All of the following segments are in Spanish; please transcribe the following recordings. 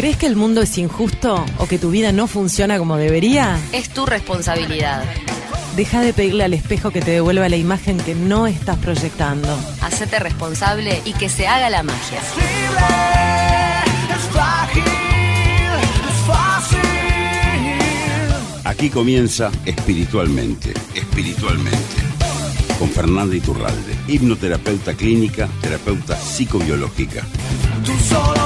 ¿Crees que el mundo es injusto o que tu vida no funciona como debería? Es tu responsabilidad. Deja de pedirle al espejo que te devuelva la imagen que no estás proyectando. Hacete responsable y que se haga la magia. Aquí comienza espiritualmente, espiritualmente. Con Fernanda Iturralde, hipnoterapeuta clínica, terapeuta psicobiológica. Tú solo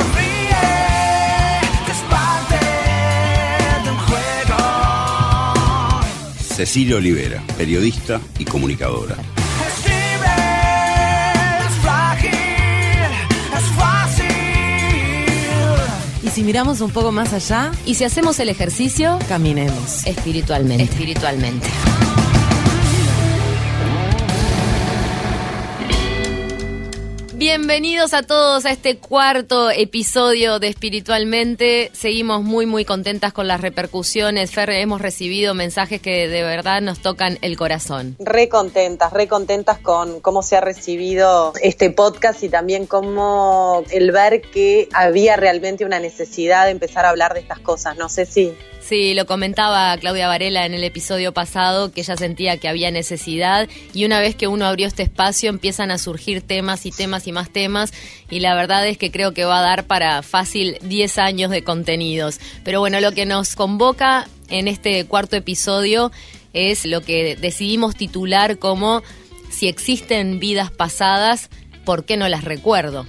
Cecilia Olivera, periodista y comunicadora. Es libre, es frágil, es fácil. Y si miramos un poco más allá, Y si hacemos el ejercicio, caminemos. espiritualmente. Espiritualmente. Bienvenidos a todos a este cuarto episodio de Espiritualmente. Seguimos muy muy contentas con las repercusiones. Fer, hemos recibido mensajes que de verdad nos tocan el corazón. Re contentas, re contentas con cómo se ha recibido este podcast y también cómo el ver que había realmente una necesidad de empezar a hablar de estas cosas. No sé si Sí, lo comentaba Claudia Varela en el episodio pasado, que ella sentía que había necesidad y una vez que uno abrió este espacio empiezan a surgir temas y temas y más temas y la verdad es que creo que va a dar para fácil 10 años de contenidos. Pero bueno, lo que nos convoca en este cuarto episodio es lo que decidimos titular como si existen vidas pasadas, ¿por qué no las recuerdo?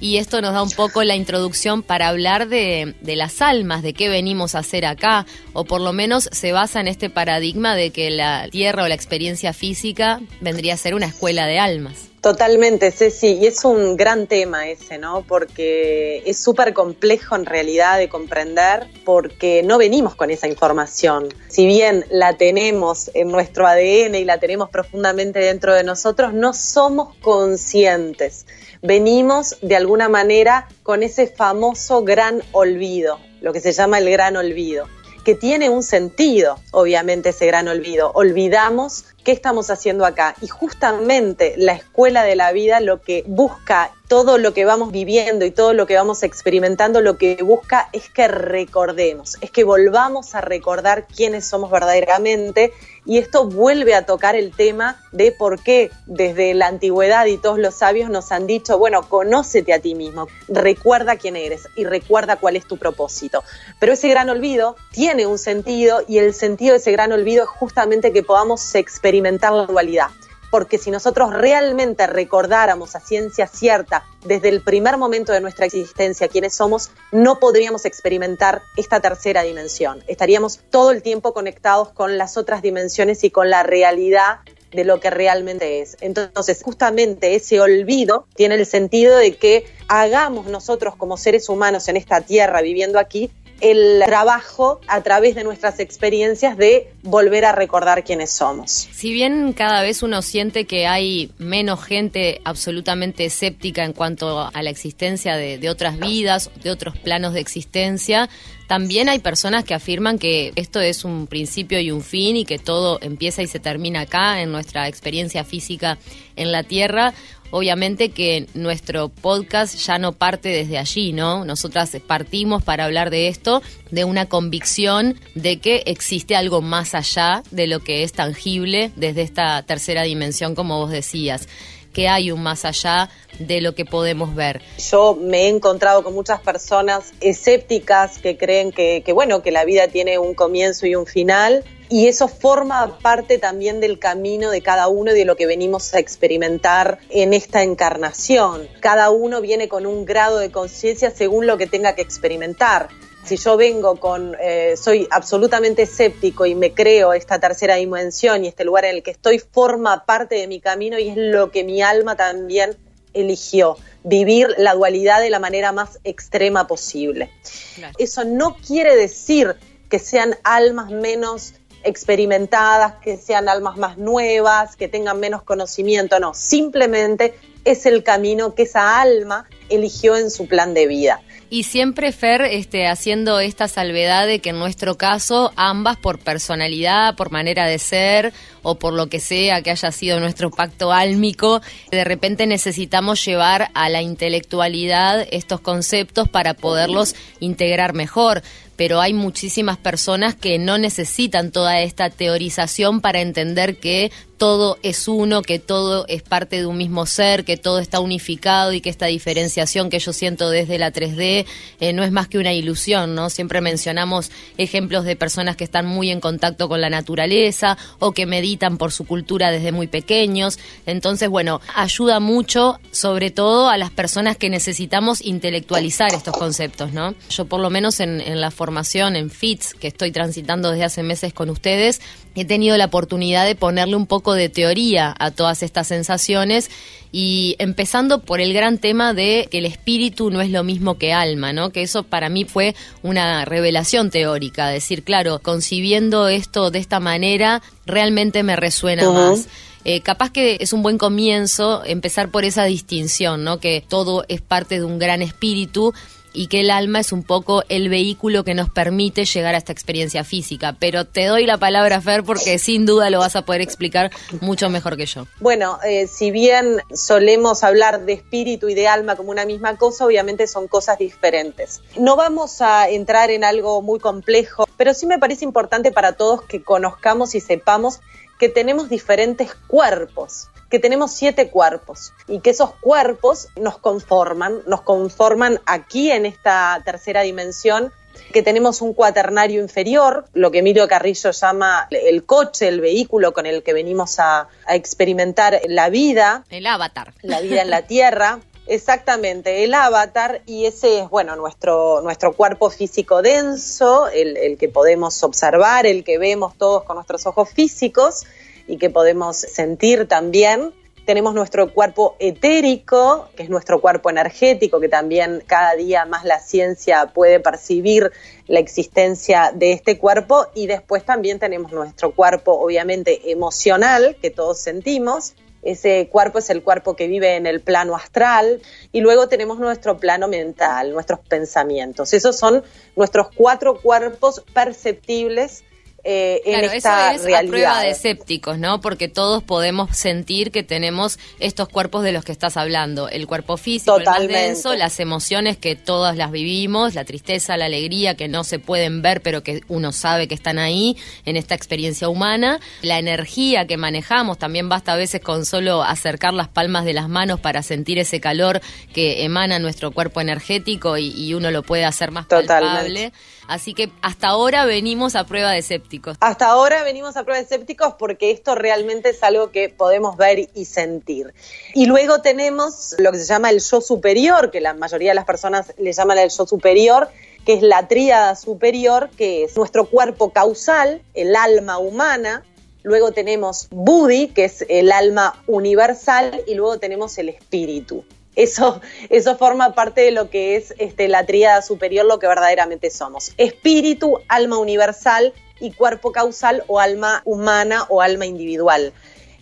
Y esto nos da un poco la introducción para hablar de, de, las almas, de qué venimos a hacer acá, o por lo menos se basa en este paradigma de que la tierra o la experiencia física vendría a ser una escuela de almas. Totalmente, Ceci, y es un gran tema ese, ¿no? Porque es súper complejo en realidad de comprender porque no venimos con esa información. Si bien la tenemos en nuestro ADN y la tenemos profundamente dentro de nosotros, no somos conscientes. Venimos de alguna manera con ese famoso gran olvido, lo que se llama el gran olvido que tiene un sentido, obviamente, ese gran olvido. Olvidamos qué estamos haciendo acá. Y justamente la escuela de la vida lo que busca, todo lo que vamos viviendo y todo lo que vamos experimentando, lo que busca es que recordemos, es que volvamos a recordar quiénes somos verdaderamente. Y esto vuelve a tocar el tema de por qué desde la antigüedad y todos los sabios nos han dicho, bueno, conócete a ti mismo, recuerda quién eres y recuerda cuál es tu propósito. Pero ese gran olvido tiene un sentido y el sentido de ese gran olvido es justamente que podamos experimentar la dualidad. Porque si nosotros realmente recordáramos a ciencia cierta desde el primer momento de nuestra existencia quiénes somos, no podríamos experimentar esta tercera dimensión. Estaríamos todo el tiempo conectados con las otras dimensiones y con la realidad de lo que realmente es. Entonces, justamente ese olvido tiene el sentido de que hagamos nosotros como seres humanos en esta tierra, viviendo aquí, el trabajo a través de nuestras experiencias de volver a recordar quiénes somos. Si bien cada vez uno siente que hay menos gente absolutamente escéptica en cuanto a la existencia de, otras vidas, de otros planos de existencia, también hay personas que afirman que esto es un principio y un fin y que todo empieza y se termina acá en nuestra experiencia física en la Tierra. Obviamente que nuestro podcast ya no parte desde allí, ¿no? Nosotras partimos para hablar de esto, de una convicción de que existe algo más allá de lo que es tangible desde esta tercera dimensión, como vos decías que hay un más allá de lo que podemos ver. Yo me he encontrado con muchas personas escépticas que creen que, bueno, que la vida tiene un comienzo y un final. Y eso forma parte también del camino de cada uno y de lo que venimos a experimentar en esta encarnación. Cada uno viene con un grado de conciencia según lo que tenga que experimentar si yo vengo con, eh, soy absolutamente escéptico y me creo esta tercera dimensión y este lugar en el que estoy forma parte de mi camino y es lo que mi alma también eligió, vivir la dualidad de la manera más extrema posible. Claro. Eso no quiere decir que sean almas menos experimentadas, que sean almas más nuevas, que tengan menos conocimiento, no, simplemente es el camino que esa alma eligió en su plan de vida. Y siempre, Fer, este, haciendo esta salvedad de que en nuestro caso, ambas por personalidad, por manera de ser o por lo que sea que haya sido nuestro pacto álmico, de repente necesitamos llevar a la intelectualidad estos conceptos para poderlos integrar mejor. Pero hay muchísimas personas que no necesitan toda esta teorización para entender que todo es uno, que todo es parte de un mismo ser, que todo está unificado y que esta diferenciación que yo siento desde la 3D eh, no es más que una ilusión, ¿no? Siempre mencionamos ejemplos de personas que están muy en contacto con la naturaleza o que meditan por su cultura desde muy pequeños. Entonces, bueno, ayuda mucho, sobre todo a las personas que necesitamos intelectualizar estos conceptos, ¿no? Yo por lo menos en, en la formación, en FITS, que estoy transitando desde hace meses con ustedes, he tenido la oportunidad de ponerle un poco de teoría a todas estas sensaciones y empezando por el gran tema de que el espíritu no es lo mismo que alma, ¿no? Que eso para mí fue una revelación teórica, decir, claro, concibiendo esto de esta manera realmente me resuena más. Eh, capaz que es un buen comienzo empezar por esa distinción, ¿no? Que todo es parte de un gran espíritu y que el alma es un poco el vehículo que nos permite llegar a esta experiencia física. Pero te doy la palabra, Fer, porque sin duda lo vas a poder explicar mucho mejor que yo. Bueno, eh, si bien solemos hablar de espíritu y de alma como una misma cosa, obviamente son cosas diferentes. No vamos a entrar en algo muy complejo, pero sí me parece importante para todos que conozcamos y sepamos que tenemos diferentes cuerpos, que tenemos siete cuerpos y que esos cuerpos nos conforman, nos conforman aquí en esta tercera dimensión que tenemos un cuaternario inferior, lo que Emilio Carrillo llama el coche, el vehículo con el que venimos a, a experimentar la vida, El avatar. la vida en la Tierra. Exactamente, el avatar y ese es, bueno, nuestro, nuestro cuerpo físico denso, el, el que podemos observar, el que vemos todos con nuestros ojos físicos y que podemos sentir también. Tenemos nuestro cuerpo etérico, que es nuestro cuerpo energético, que también cada día más la ciencia puede percibir la existencia de este cuerpo. Y después también tenemos nuestro cuerpo, obviamente, emocional, que todos sentimos. Ese cuerpo es el cuerpo que vive en el plano astral. Y luego tenemos nuestro plano mental, nuestros pensamientos. Esos son nuestros cuatro cuerpos perceptibles eh, en Claro, esta eso es realidad. a prueba de escépticos, ¿no? Porque todos podemos sentir que tenemos estos cuerpos de los que estás hablando. El cuerpo físico, el Totalmente. más denso, las emociones que todas las vivimos, la tristeza, la alegría, que no se pueden ver, pero que uno sabe que están ahí en esta experiencia humana. La energía que manejamos, también basta a veces con solo acercar las palmas de las manos para sentir ese calor que emana nuestro cuerpo energético y, y uno lo puede hacer más Totalmente. palpable. Así que hasta ahora venimos a prueba de escépticos. Hasta ahora venimos a prueba de escépticos porque esto realmente es algo que podemos ver y sentir. Y luego tenemos lo que se llama el yo superior, que la mayoría de las personas le llaman el yo superior, que es la tríada superior, que es nuestro cuerpo causal, el alma humana. Luego tenemos Buddhi, que es el alma universal, y luego tenemos el espíritu. Eso, eso forma parte de lo que es este, la tríada superior, lo que verdaderamente somos. Espíritu, alma universal y cuerpo causal o alma humana o alma individual.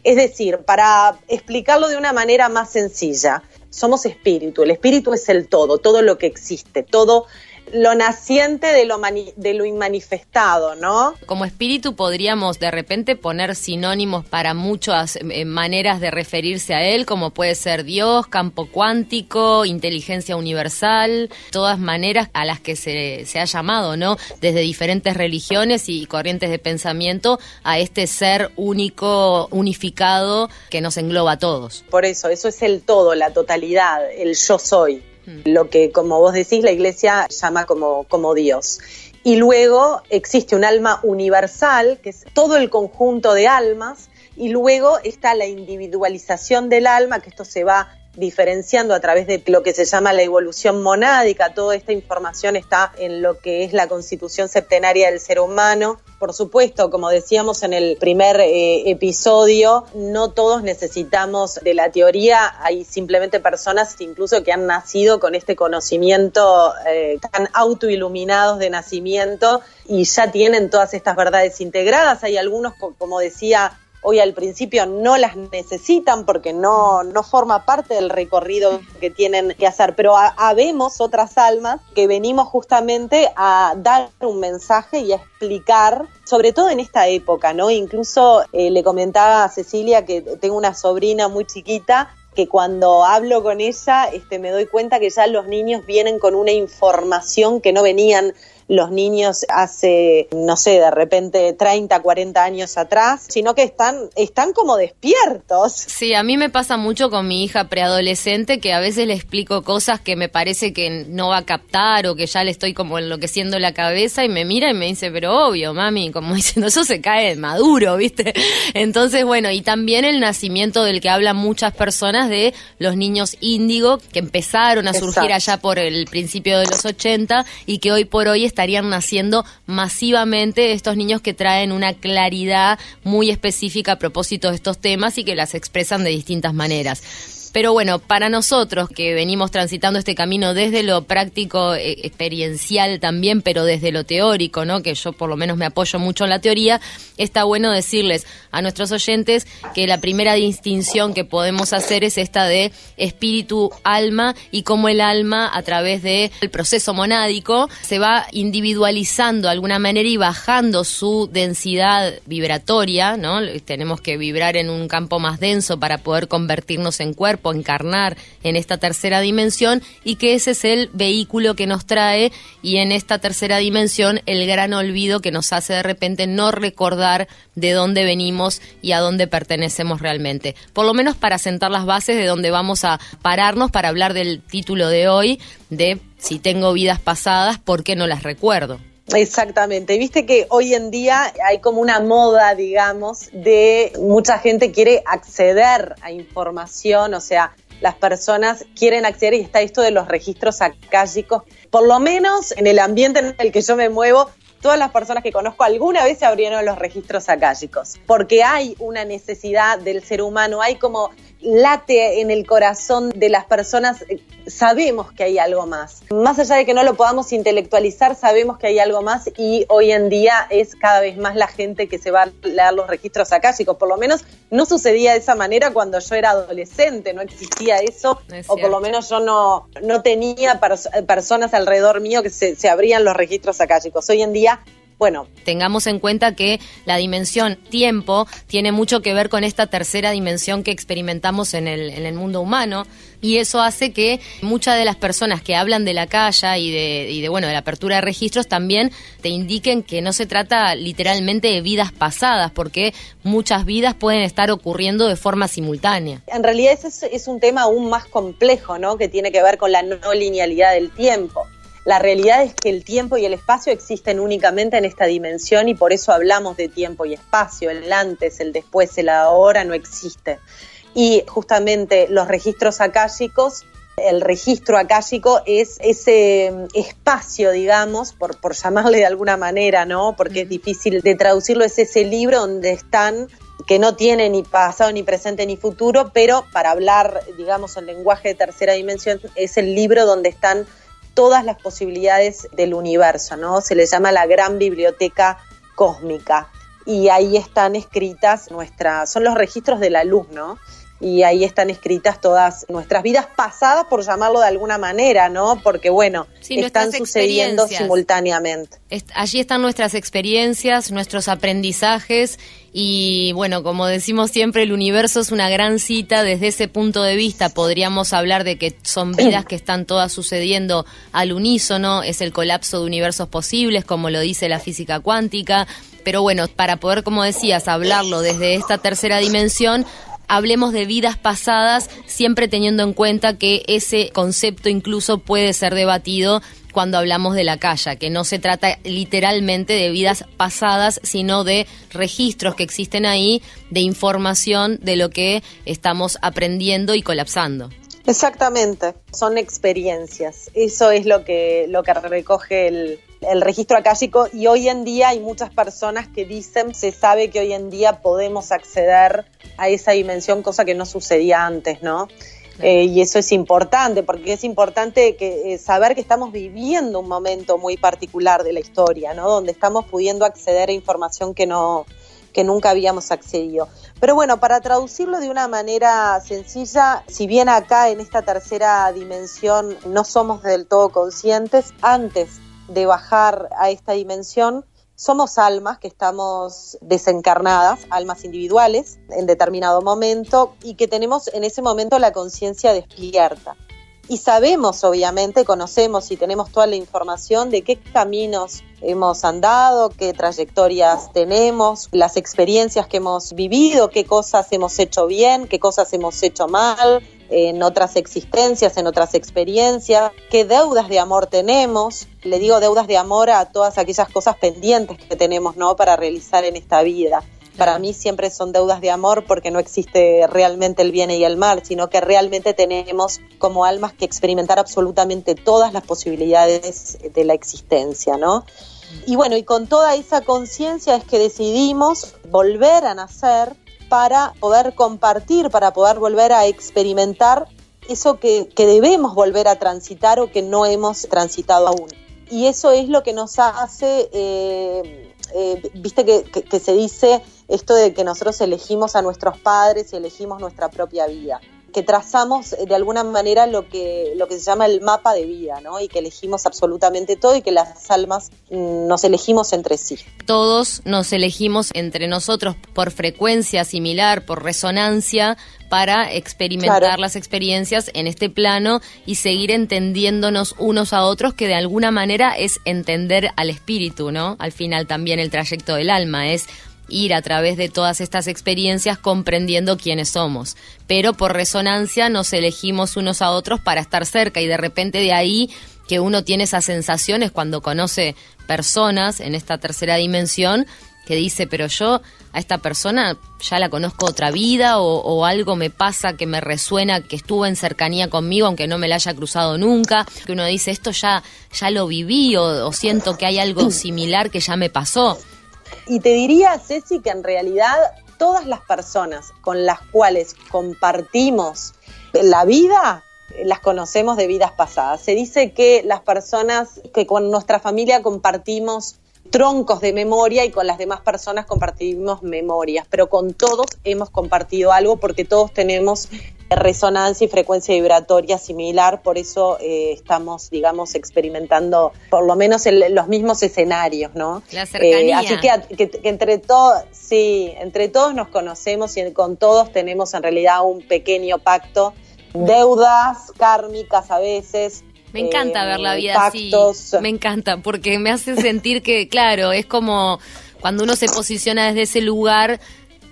Es decir, para explicarlo de una manera más sencilla, somos espíritu. El espíritu es el todo, todo lo que existe, todo lo naciente de lo, mani- de lo inmanifestado, ¿no? Como espíritu podríamos de repente poner sinónimos para muchas eh, maneras de referirse a él, como puede ser Dios, campo cuántico, inteligencia universal, todas maneras a las que se, se ha llamado, ¿no? Desde diferentes religiones y corrientes de pensamiento a este ser único, unificado, que nos engloba a todos. Por eso, eso es el todo, la totalidad, el yo soy. Lo que, como vos decís, la iglesia llama como, como Dios. Y luego existe un alma universal, que es todo el conjunto de almas, y luego está la individualización del alma, que esto se va diferenciando a través de lo que se llama la evolución monádica. Toda esta información está en lo que es la constitución septenaria del ser humano. Por supuesto, como decíamos en el primer eh, episodio, no todos necesitamos de la teoría. Hay simplemente personas incluso que han nacido con este conocimiento eh, tan autoiluminados de nacimiento y ya tienen todas estas verdades integradas. Hay algunos, co- como decía hoy al principio no las necesitan porque no, no forma parte del recorrido que tienen que hacer, pero ha- habemos otras almas que venimos justamente a dar un mensaje y a explicar, sobre todo en esta época, ¿no? Incluso eh, le comentaba a Cecilia que tengo una sobrina muy chiquita que cuando hablo con ella este, me doy cuenta que ya los niños vienen con una información que no venían los niños hace, no sé, de repente 30, 40 años atrás, sino que están, están como despiertos. Sí, a mí me pasa mucho con mi hija preadolescente que a veces le explico cosas que me parece que no va a captar o que ya le estoy como enloqueciendo la cabeza y me mira y me dice, pero obvio, mami, como diciendo, eso se cae de maduro, ¿viste? Entonces, bueno, y también el nacimiento del que hablan muchas personas de los niños índigo que empezaron a surgir Exacto. allá por el principio de los 80 y que hoy por hoy estarían naciendo masivamente estos niños que traen una claridad muy específica a propósito de estos temas y que las expresan de distintas maneras. Pero bueno, para nosotros que venimos transitando este camino desde lo práctico, eh, experiencial también, pero desde lo teórico, ¿no? Que yo por lo menos me apoyo mucho en la teoría, está bueno decirles a nuestros oyentes que la primera distinción que podemos hacer es esta de espíritu-alma y cómo el alma a través del proceso monádico se va individualizando de alguna manera y bajando su densidad vibratoria, ¿no? Tenemos que vibrar en un campo más denso para poder convertirnos en cuerpo, encarnar en esta tercera dimensión y que ese es el vehículo que nos trae y en esta tercera dimensión el gran olvido que nos hace de repente no recordar de dónde venimos y a dónde pertenecemos realmente. Por lo menos para sentar las bases de dónde vamos a pararnos para hablar del título de hoy de si tengo vidas pasadas, ¿por qué no las recuerdo? Exactamente, viste que hoy en día hay como una moda, digamos, de mucha gente quiere acceder a información, o sea, las personas quieren acceder y está esto de los registros acálicos. Por lo menos en el ambiente en el que yo me muevo, todas las personas que conozco alguna vez se abrieron los registros acálicos, porque hay una necesidad del ser humano, hay como late en el corazón de las personas, eh, sabemos que hay algo más. Más allá de que no lo podamos intelectualizar, sabemos que hay algo más y hoy en día es cada vez más la gente que se va a leer los registros acálicos. Por lo menos no sucedía de esa manera cuando yo era adolescente, no existía eso, Es o por lo menos yo no, no tenía pers- personas alrededor mío que se, se abrían los registros acálicos. Hoy en día, bueno, Tengamos en cuenta que la dimensión tiempo tiene mucho que ver con esta tercera dimensión que experimentamos en el, en el mundo humano y eso hace que muchas de las personas que hablan de la calle y de, y de bueno de la apertura de registros también te indiquen que no se trata literalmente de vidas pasadas porque muchas vidas pueden estar ocurriendo de forma simultánea. En realidad ese es, es un tema aún más complejo, ¿no? Que tiene que ver con la no linealidad del tiempo. La realidad es que el tiempo y el espacio existen únicamente en esta dimensión y por eso hablamos de tiempo y espacio. El antes, el después, el ahora no existe. Y justamente los registros akáshicos el registro akáshico es ese mm, espacio, digamos, por, por llamarle de alguna manera, ¿no? Porque es difícil de traducirlo, es ese libro donde están que no tiene ni pasado, ni presente, ni futuro, pero para hablar, digamos, en lenguaje de tercera dimensión, es el libro donde están todas las posibilidades del universo, ¿no? Se le llama la gran biblioteca cósmica. Y ahí están escritas nuestras, son los registros de la luz, ¿no? Y ahí están escritas todas nuestras vidas pasadas, por llamarlo de alguna manera, ¿no? Porque, bueno, Sí, están sucediendo simultáneamente. Est- Allí están nuestras experiencias, nuestros aprendizajes y bueno, como decimos siempre, el universo es una gran cita. Desde ese punto de vista podríamos hablar de que son vidas que están todas sucediendo al unísono, es el colapso de universos posibles, como lo dice la física cuántica. Pero bueno, para poder, como decías, hablarlo desde esta tercera dimensión, hablemos de vidas pasadas, siempre teniendo en cuenta que ese concepto incluso puede ser debatido cuando hablamos de la calle, que no se trata literalmente de vidas pasadas, sino de registros que existen ahí, de información de lo que estamos aprendiendo y colapsando. Exactamente, son experiencias. Eso es lo que, lo que recoge el, el registro akáshico y hoy en día hay muchas personas que dicen, se sabe que hoy en día podemos acceder a esa dimensión, cosa que no sucedía antes, ¿no? Eh, y eso es importante, porque es importante que, eh, saber que estamos viviendo un momento muy particular de la historia, ¿no? Donde estamos pudiendo acceder a información que no, que nunca habíamos accedido. Pero bueno, para traducirlo de una manera sencilla, si bien acá en esta tercera dimensión no somos del todo conscientes, antes de bajar a esta dimensión, somos almas que estamos desencarnadas, almas individuales, en determinado momento y que tenemos en ese momento la conciencia despierta. Y sabemos, obviamente, conocemos y tenemos toda la información de qué caminos hemos andado, qué trayectorias tenemos, las experiencias que hemos vivido, qué cosas hemos hecho bien, qué cosas hemos hecho mal, en otras existencias, en otras experiencias, qué deudas de amor tenemos. Le digo deudas de amor a todas aquellas cosas pendientes que tenemos, ¿no? Para realizar en esta vida. Para mí siempre son deudas de amor porque no existe realmente el bien y el mal, sino que realmente tenemos como almas que experimentar absolutamente todas las posibilidades de la existencia, ¿no? Y bueno, y con toda esa conciencia es que decidimos volver a nacer para poder compartir, para poder volver a experimentar eso que, que debemos volver a transitar o que no hemos transitado aún. Y eso es lo que nos hace, eh, eh, viste que, que- que se dice esto de que nosotros elegimos a nuestros padres y elegimos nuestra propia vida, que trazamos eh, de alguna manera lo que, lo que se llama el mapa de vida, ¿no? Y que elegimos absolutamente todo y que las almas mm, nos elegimos entre sí. Todos nos elegimos entre nosotros por frecuencia similar, por resonancia, para experimentar Claro. las experiencias en este plano y seguir entendiéndonos unos a otros, que de alguna manera es entender al espíritu, ¿no? Al final también el trayecto del alma es ir a través de todas estas experiencias comprendiendo quiénes somos. Pero por resonancia nos elegimos unos a otros para estar cerca y de repente de ahí que uno tiene esas sensaciones cuando conoce personas en esta tercera dimensión que dice, pero yo a esta persona ya la conozco otra vida o, algo me pasa que me resuena, que estuvo en cercanía conmigo aunque no me la haya cruzado nunca, que uno dice, esto ya, ya lo viví o siento que hay algo similar que ya me pasó. Y te diría, Ceci, que en realidad todas las personas con las cuales compartimos la vida las conocemos de vidas pasadas. Se dice que las personas que con nuestra familia compartimos troncos de memoria y con las demás personas compartimos memorias, pero con todos hemos compartido algo porque todos tenemos resonancia y frecuencia vibratoria similar, por eso eh, estamos, digamos, experimentando por lo menos el- los mismos escenarios, ¿no? La cercanía. así que, que- que entre todos, sí, entre todos nos conocemos y con todos tenemos en realidad un pequeño pacto, deudas kármicas a veces. Me encanta eh, ver la vida pactos. así. Me encanta, porque me hace sentir que, claro, es como cuando uno se posiciona desde ese lugar,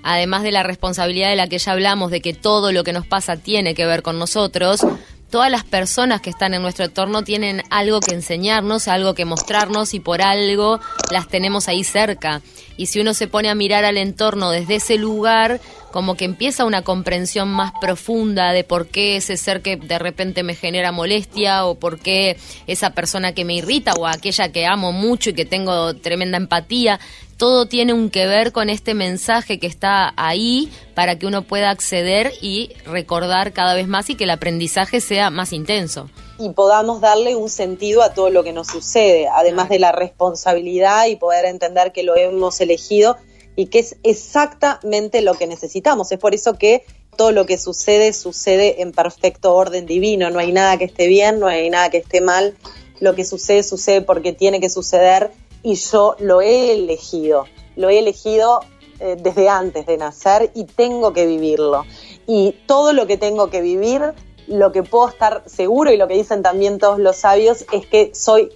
además de la responsabilidad de la que ya hablamos, de que todo lo que nos pasa tiene que ver con nosotros, todas las personas que están en nuestro entorno tienen algo que enseñarnos, algo que mostrarnos y por algo las tenemos ahí cerca. Y si uno se pone a mirar al entorno desde ese lugar, como que empieza una comprensión más profunda de por qué ese ser que de repente me genera molestia o por qué esa persona que me irrita o aquella que amo mucho y que tengo tremenda empatía. Todo tiene un que ver con este mensaje que está ahí para que uno pueda acceder y recordar cada vez más y que el aprendizaje sea más intenso. y podamos darle un sentido a todo lo que nos sucede, además de la responsabilidad y poder entender que lo hemos elegido y que es exactamente lo que necesitamos. Es por eso que todo lo que sucede sucede en perfecto orden divino, no hay nada que esté bien, no hay nada que esté mal, lo que sucede sucede porque tiene que suceder y yo lo he elegido, lo he elegido eh, desde antes de nacer y tengo que vivirlo. Y todo lo que tengo que vivir, lo que puedo estar seguro y lo que dicen también todos los sabios es que soy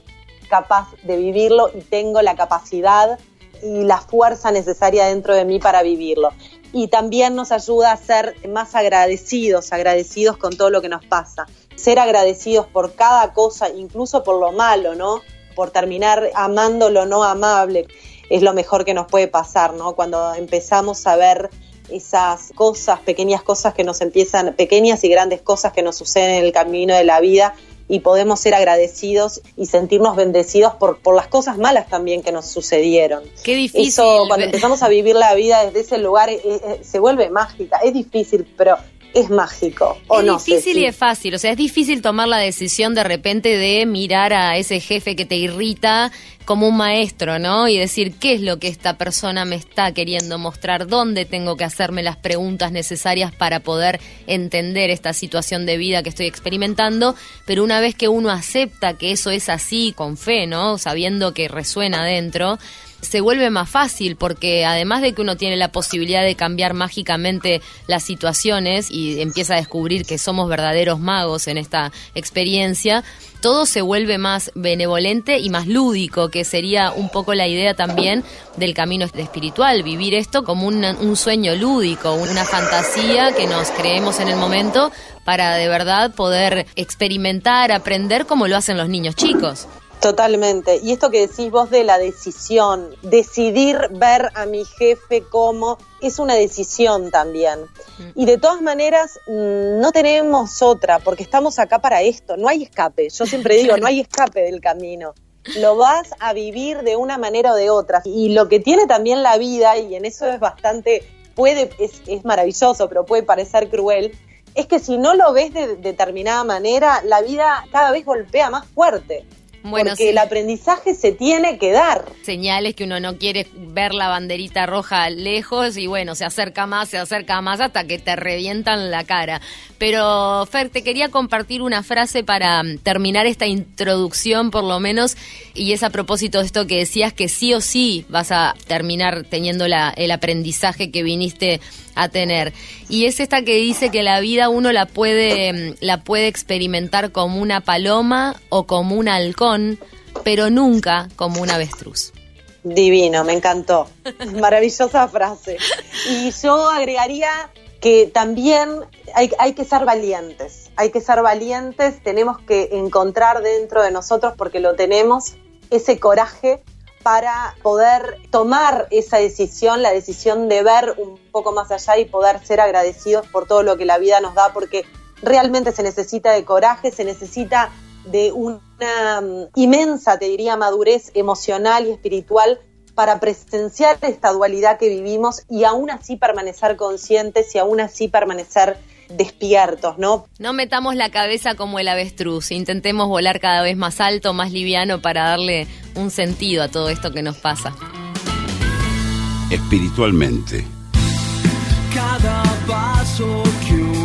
capaz de vivirlo y tengo la capacidad y la fuerza necesaria dentro de mí para vivirlo. Y también nos ayuda a ser más agradecidos, agradecidos con todo lo que nos pasa. Ser agradecidos por cada cosa, incluso por lo malo, ¿no? Por terminar amando lo no amable, es lo mejor que nos puede pasar, ¿no? Cuando empezamos a ver esas cosas, pequeñas cosas que nos empiezan, pequeñas y grandes cosas que nos suceden en el camino de la vida y podemos ser agradecidos y sentirnos bendecidos por, por las cosas malas también que nos sucedieron. Qué difícil. Eso, cuando empezamos a vivir la vida desde ese lugar, eh, eh, se vuelve mágica. Es difícil, pero es mágico. ¿o es no, difícil y es fácil, o sea, es difícil tomar la decisión de repente de mirar a ese jefe que te irrita como un maestro, ¿no? Y decir, ¿qué es lo que esta persona me está queriendo mostrar? ¿Dónde tengo que hacerme las preguntas necesarias para poder entender esta situación de vida que estoy experimentando? Pero una vez que uno acepta que eso es así, con fe, ¿no? Sabiendo que resuena adentro, se vuelve más fácil porque además de que uno tiene la posibilidad de cambiar mágicamente las situaciones y empieza a descubrir que somos verdaderos magos en esta experiencia, todo se vuelve más benevolente y más lúdico, que sería un poco la idea también del camino espiritual, vivir esto como un, un sueño lúdico, una fantasía que nos creemos en el momento para de verdad poder experimentar, aprender como lo hacen los niños chicos. Totalmente. Y esto que decís vos de la decisión, decidir ver a mi jefe como es una decisión también. Y de todas maneras, mm, no tenemos otra, porque estamos acá para esto, no hay escape. Yo siempre digo, no hay escape del camino. Lo vas a vivir de una manera o de otra. Y lo que tiene también la vida, y en eso es bastante, puede, es, es maravilloso, pero puede parecer cruel, es que si no lo ves de determinada manera, la vida cada vez golpea más fuerte. Bueno, porque sí. el aprendizaje se tiene que dar. señales que uno no quiere ver la banderita roja lejos y bueno, se acerca más, se acerca más hasta que te revientan la cara. Pero Fer, te quería compartir una frase para mm, terminar esta introducción por lo menos y es a propósito de esto que decías que sí o sí vas a terminar teniendo la, el aprendizaje que viniste a tener. Y es esta que dice que la vida uno la puede, mm, la puede experimentar como una paloma o como un halcón, pero nunca como un avestruz. Divino, me encantó. Maravillosa frase. Y yo agregaría que también hay, hay que ser valientes. Hay que ser valientes, tenemos que encontrar dentro de nosotros, porque lo tenemos, ese coraje para poder tomar esa decisión, la decisión de ver un poco más allá y poder ser agradecidos por todo lo que la vida nos da, porque realmente se necesita de coraje, se necesita de una mm, inmensa, te diría, madurez emocional y espiritual para presenciar esta dualidad que vivimos y aún así permanecer conscientes y aún así permanecer despiertos, ¿no? No metamos la cabeza como el avestruz, intentemos volar cada vez más alto, más liviano para darle un sentido a todo esto que nos pasa. Espiritualmente, cada paso que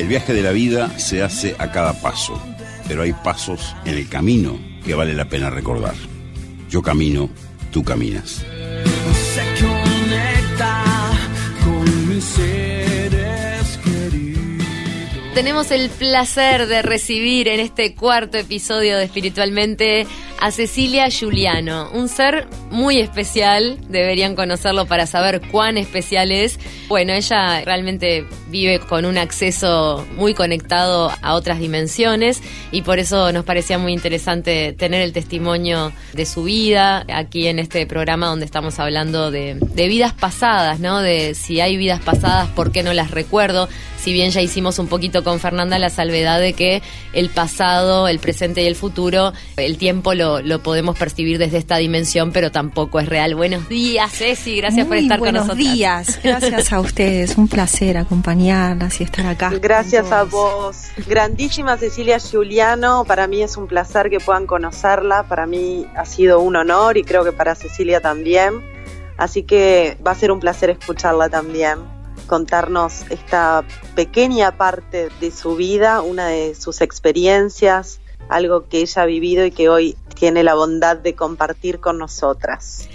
el viaje de la vida se hace a cada paso, pero hay pasos en el camino que vale la pena recordar. Yo camino, tú caminas. Se conecta con mis seres queridos. Tenemos el placer de recibir en este cuarto episodio de Espiritualmente a Cecilia Giuliano, un ser muy especial, deberían conocerlo para saber cuán especial es. Bueno, ella realmente vive con un acceso muy conectado a otras dimensiones y por eso nos parecía muy interesante tener el testimonio de su vida aquí en este programa donde estamos hablando de, de vidas pasadas, ¿no? De si hay vidas pasadas, ¿por qué no las recuerdo? Si bien ya hicimos un poquito con Fernanda la salvedad de que el pasado, el presente y el futuro, el tiempo lo, lo podemos percibir desde esta dimensión, pero tampoco es real. Buenos días, Ceci, gracias por estar con buenos nosotros. días, gracias a ustedes, un placer acompañarlas y estar acá. Gracias a vos. Grandísima Cecilia Giuliano, para mí es un placer que puedan conocerla, para mí ha sido un honor y creo que para Cecilia también. Así que va a ser un placer escucharla también, contarnos esta pequeña parte de su vida, una de sus experiencias, algo que ella ha vivido y que hoy tiene la bondad de compartir con nosotras.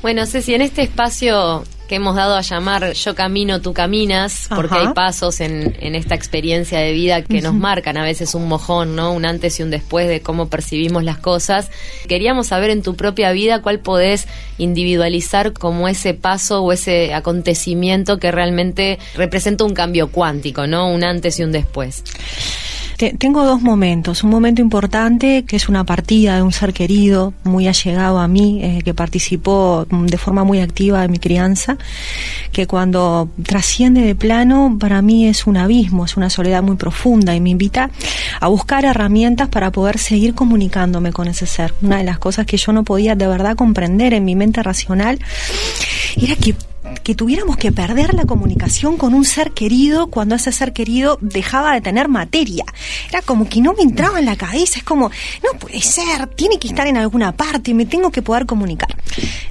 Bueno, Ceci, en este espacio que hemos dado a llamar Yo camino, tú caminas, porque Ajá. hay pasos en, en esta experiencia de vida que nos marcan a veces un mojón, ¿no? Un antes y un después de cómo percibimos las cosas. Queríamos saber en tu propia vida cuál podés individualizar como ese paso o ese acontecimiento que realmente representa un cambio cuántico, ¿no? Un antes y un después. Te- tengo dos momentos. Un momento importante que es una partida de un ser querido, muy allegado a mí, eh, que participó de forma muy activa de mi crianza, que cuando trasciende de plano para mí es un abismo, es una soledad muy profunda y me invita a buscar herramientas para poder seguir comunicándome con ese ser. Una de las cosas que yo no podía de verdad comprender en mi mente racional era que que tuviéramos que perder la comunicación con un ser querido cuando ese ser querido dejaba de tener materia. Era como que no me entraba en la cabeza, es como, no puede ser, tiene que estar en alguna parte, me tengo que poder comunicar.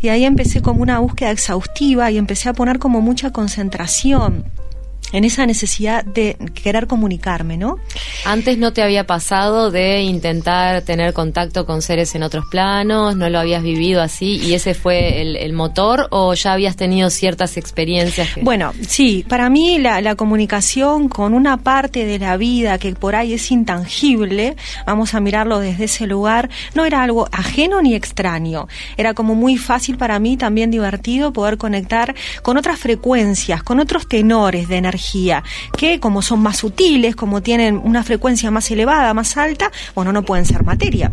Y ahí empecé como una búsqueda exhaustiva y empecé a poner como mucha concentración en esa necesidad de querer comunicarme, ¿no? Antes no te había pasado de intentar tener contacto con seres en otros planos, no lo habías vivido así y ese fue el, el motor o ya habías tenido ciertas experiencias. que- Bueno, sí, para mí la, la comunicación con una parte de la vida que por ahí es intangible, vamos a mirarlo desde ese lugar, no era algo ajeno ni extraño. Era como muy fácil para mí, también divertido, poder conectar con otras frecuencias, con otros tenores de energía, que como son más sutiles, como tienen una frecuencia más elevada, más alta, bueno, no pueden ser materia.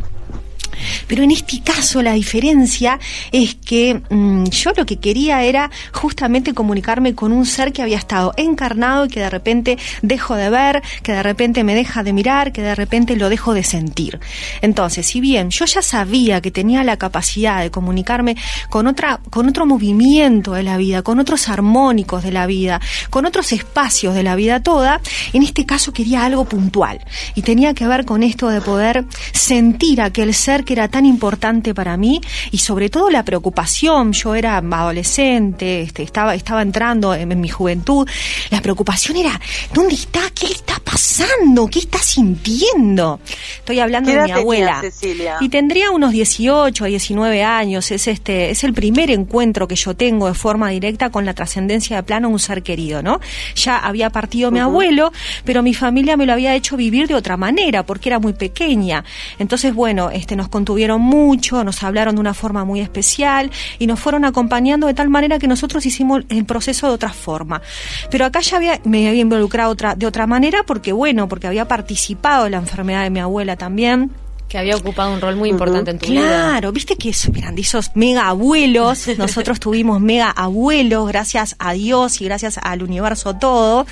Pero en este caso la diferencia es que mm, yo lo que quería era justamente comunicarme con un ser que había estado encarnado y que de repente dejo de ver, que de repente me deja de mirar, que de repente lo dejo de sentir. Entonces, si bien yo ya sabía que tenía la capacidad de comunicarme con otra, con otro movimiento de la vida, con otros armónicos de la vida, con otros espacios de la vida toda, en este caso quería algo puntual. Y tenía que ver con esto de poder sentir aquel ser que era tan importante para mí y sobre todo la preocupación. Yo era adolescente, este, estaba, estaba entrando en, en mi juventud. La preocupación era, ¿dónde está? ¿Qué le está pasando? ¿Qué está sintiendo? Estoy hablando ¿Qué de mi abuela. Cecilia? Y tendría unos 18 a 19 años. Es este, es el primer encuentro que yo tengo de forma directa con la trascendencia de plano un ser querido, ¿no? Ya había partido mi abuelo, pero mi familia me lo había hecho vivir de otra manera, porque era muy pequeña. Entonces, bueno, este, nos contuvieron mucho, nos hablaron de una forma muy especial y nos fueron acompañando de tal manera que nosotros hicimos el proceso de otra forma. Pero acá ya había, me había involucrado otra, de otra manera porque, bueno, porque había participado en la enfermedad de mi abuela también. Que había ocupado un rol muy importante en tu vida. Claro, viste que eran de esos mega abuelos. Nosotros tuvimos mega abuelos, gracias a Dios y gracias al universo todo.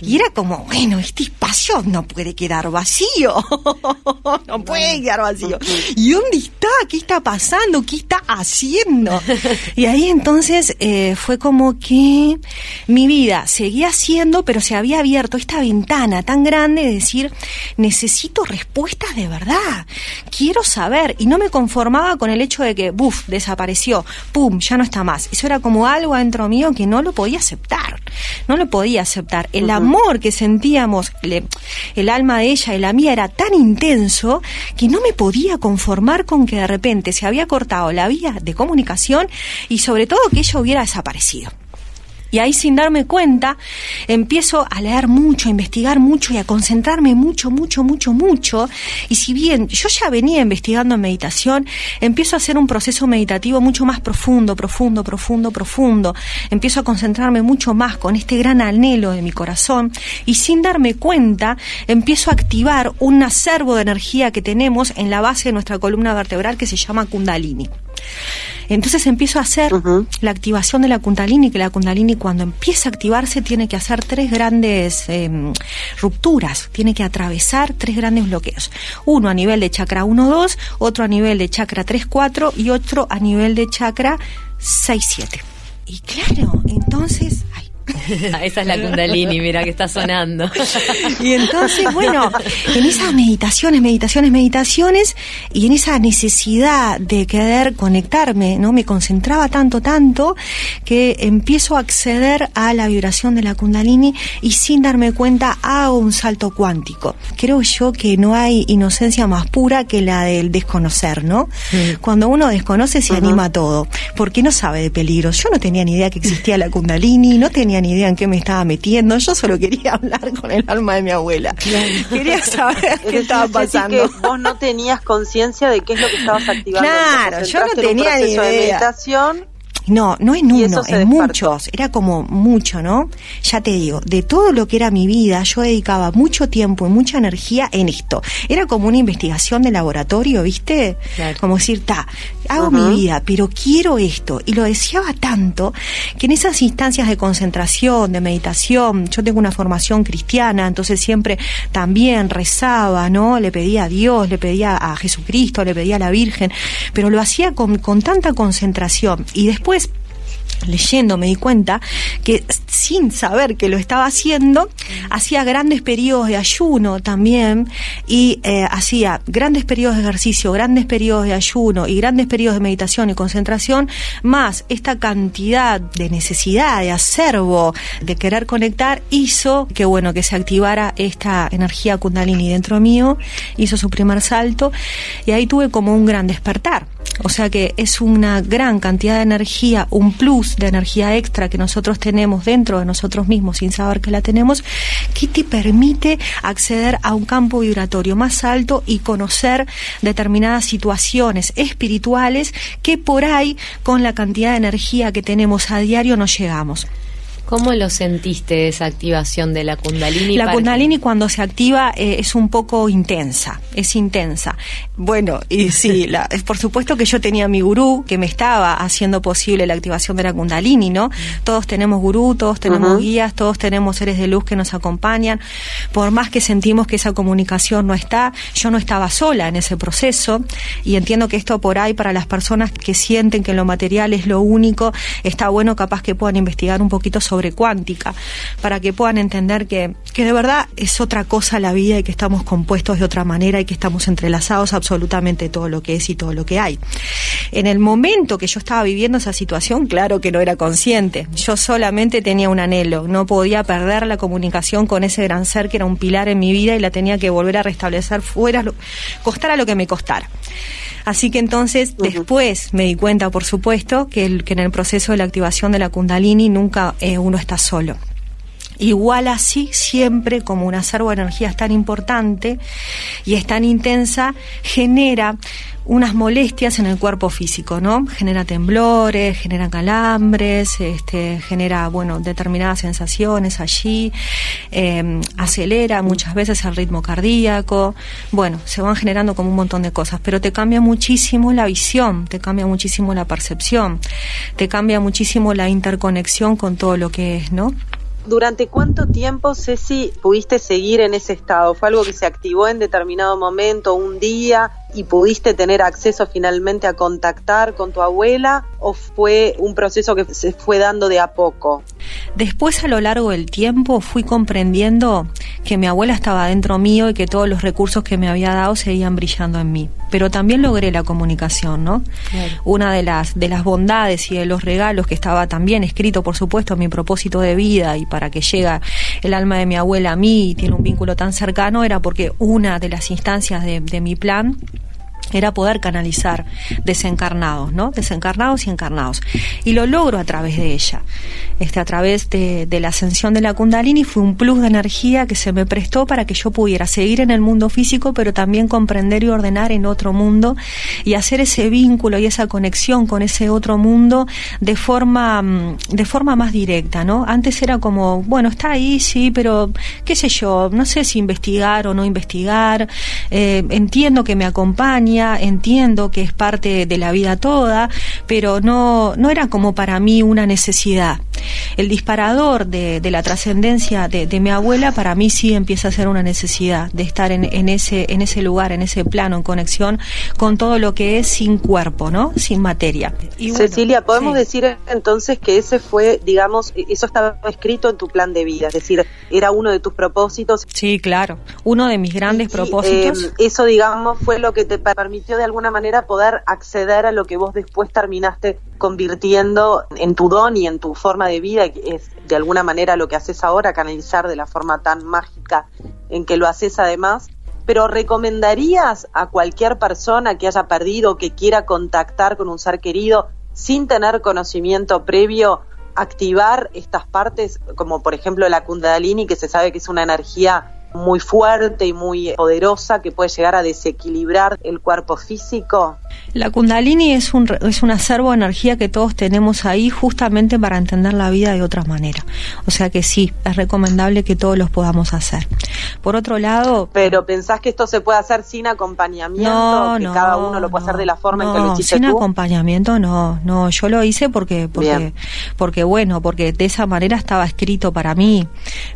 Y era como, bueno, este espacio no puede quedar vacío. no puede quedar vacío. ¿Y dónde está? ¿Qué está pasando? ¿Qué está haciendo? Y ahí entonces eh, fue como que mi vida seguía siendo, pero se había abierto esta ventana tan grande de decir, necesito respuestas de verdad quiero saber. Y no me conformaba con el hecho de que, buf, desapareció, pum, ya no está más. Eso era como algo adentro mío que no lo podía aceptar. No lo podía aceptar. El amor que sentíamos, le- el alma de ella y la mía era tan intenso que no me podía conformar con que de repente se había cortado la vía de comunicación y sobre todo que ella hubiera desaparecido. Y ahí sin darme cuenta, empiezo a leer mucho, a investigar mucho y a concentrarme mucho, mucho, mucho, mucho. Y si bien yo ya venía investigando en meditación, empiezo a hacer un proceso meditativo mucho más profundo, profundo, profundo, profundo. Empiezo a concentrarme mucho más con este gran anhelo de mi corazón y sin darme cuenta, empiezo a activar un acervo de energía que tenemos en la base de nuestra columna vertebral que se llama Kundalini. Entonces empiezo a hacer la activación de la Kundalini, que la Kundalini cuando empieza a activarse tiene que hacer tres grandes eh, rupturas, tiene que atravesar tres grandes bloqueos. Uno a nivel de chakra 1-2, otro a nivel de chakra 3-4 y otro a nivel de chakra 6-7. Y claro, entonces... Esa es la Kundalini, mira que está sonando. y entonces, bueno, en esas meditaciones, meditaciones, meditaciones, y en esa necesidad de querer conectarme, ¿no? Me concentraba tanto, tanto, que empiezo a acceder a la vibración de la Kundalini y sin darme cuenta hago un salto cuántico. Creo yo que no hay inocencia más pura que la del desconocer, ¿no? Cuando uno desconoce se anima a todo, porque no sabe de peligros. Yo no tenía ni idea que existía la Kundalini, no tenía ni idea en qué me estaba metiendo, yo solo quería hablar con el alma de mi abuela. Quería saber qué estaba pasando. que vos no tenías conciencia de qué es lo que estabas activando. Claro, yo no tenía ni proceso de idea. meditación No, no en uno, en muchos. Era como mucho, ¿no? Ya te digo, de todo lo que era mi vida, yo dedicaba mucho tiempo y mucha energía en esto. Era como una investigación de laboratorio, ¿viste? Claro. Como decir, ta, hago mi vida, pero quiero esto. Y lo deseaba tanto que en esas instancias de concentración, de meditación, yo tengo una formación cristiana, entonces siempre también rezaba, ¿no? Le pedía a Dios, le pedía a Jesucristo, le pedía a la Virgen, pero lo hacía con, con tanta concentración. Y después leyendo me di cuenta que sin saber que lo estaba haciendo, hacía grandes periodos de ayuno también y eh, hacía grandes periodos de ejercicio, grandes periodos de ayuno y grandes periodos de meditación y concentración, más esta cantidad de necesidad, de acervo, de querer conectar, hizo que bueno, que se activara esta energía kundalini dentro mío, hizo su primer salto y ahí tuve como un gran despertar. O sea que es una gran cantidad de energía, un plus de energía extra que nosotros tenemos dentro de nosotros mismos sin saber que la tenemos, que te permite acceder a un campo vibratorio más alto y conocer determinadas situaciones espirituales que por ahí, con la cantidad de energía que tenemos a diario, no llegamos. ¿Cómo lo sentiste esa activación de la Kundalini? La Kundalini cuando se activa eh, es un poco intensa, es intensa. Bueno, y sí, la- por supuesto que yo tenía mi gurú que me estaba haciendo posible la activación de la Kundalini, ¿no? Todos tenemos gurú, todos tenemos guías, todos tenemos seres de luz que nos acompañan. Por más que sentimos que esa comunicación no está, yo no estaba sola en ese proceso y entiendo que esto por ahí para las personas que sienten que lo material es lo único, está bueno capaz que puedan investigar un poquito sobre cuántica para que puedan entender que, que de verdad es otra cosa la vida y que estamos compuestos de otra manera y que estamos entrelazados absolutamente todo lo que es y todo lo que hay. En el momento que yo estaba viviendo esa situación, claro que no era consciente. Yo solamente tenía un anhelo, no podía perder la comunicación con ese gran ser que era un pilar en mi vida y la tenía que volver a restablecer fuera, costara lo que me costara. Así que entonces después me di cuenta, por supuesto, que, el- que en el proceso de la activación de la kundalini nunca eh, uno está solo. Igual así, siempre como un acervo de energía es tan importante y es tan intensa, genera unas molestias en el cuerpo físico, ¿no? Genera temblores, genera calambres, este, genera, bueno, determinadas sensaciones allí, eh, acelera muchas veces el ritmo cardíaco, bueno, se van generando como un montón de cosas, pero te cambia muchísimo la visión, te cambia muchísimo la percepción, te cambia muchísimo la interconexión con todo lo que es, ¿no? ¿Durante cuánto tiempo, Ceci, pudiste seguir en ese estado? ¿Fue algo que se activó en determinado momento, un día, y pudiste tener acceso finalmente a contactar con tu abuela? ¿O fue un proceso que se fue dando de a poco? Después a lo largo del tiempo fui comprendiendo que mi abuela estaba dentro mío y que todos los recursos que me había dado seguían brillando en mí. Pero también logré la comunicación, ¿no? Claro. Una de las, de las bondades y de los regalos que estaba también escrito, por supuesto, en mi propósito de vida y para que llega el alma de mi abuela a mí y tiene un vínculo tan cercano, era porque una de las instancias de, de mi plan era poder canalizar desencarnados, ¿no? Desencarnados y encarnados. Y lo logro a través de ella. Este, a través de, la ascensión de la Kundalini fue un plus de energía que se me prestó para que yo pudiera seguir en el mundo físico, pero también comprender y ordenar en otro mundo y hacer ese vínculo y esa conexión con ese otro mundo de forma, mm, de forma más directa, ¿no? Antes era como, bueno, está ahí, sí, pero qué sé yo, no sé si investigar o no investigar, eh, entiendo que me entiendo que es parte de la vida toda, pero no, no era como para mí una necesidad. El disparador de, de la trascendencia de, de mi abuela para mí sí empieza a ser una necesidad de estar en, en ese, en ese lugar, en ese plano, en conexión con todo lo que es sin cuerpo, ¿no? Sin materia. Y bueno, Cecilia, podemos sí. decir entonces que ese fue, digamos, eso estaba escrito en tu plan de vida, es decir, era uno de tus propósitos. Sí, claro. Uno de mis grandes Y, propósitos. eh, eso, digamos, fue lo que te permitió de alguna manera poder acceder a lo que vos después terminaste convirtiendo en tu don y en tu forma de vida, que es de alguna manera lo que haces ahora, canalizar de la forma tan mágica en que lo haces además. Pero ¿recomendarías a cualquier persona que haya perdido o que quiera contactar con un ser querido sin tener conocimiento previo activar estas partes, como por ejemplo la kundalini, que se sabe que es una energía muy fuerte y muy poderosa que puede llegar a desequilibrar el cuerpo físico? La kundalini es un, es un acervo de energía que todos tenemos ahí justamente para entender la vida de otra manera. O sea que sí, es recomendable que todos los podamos hacer. Por otro lado... Pero pensás que esto se puede hacer sin acompañamiento, No, que no, cada uno lo puede hacer de la forma en que lo hiciste sin tú. acompañamiento no, no, yo lo hice porque, porque, Bien. porque bueno, porque de esa manera estaba escrito para mí,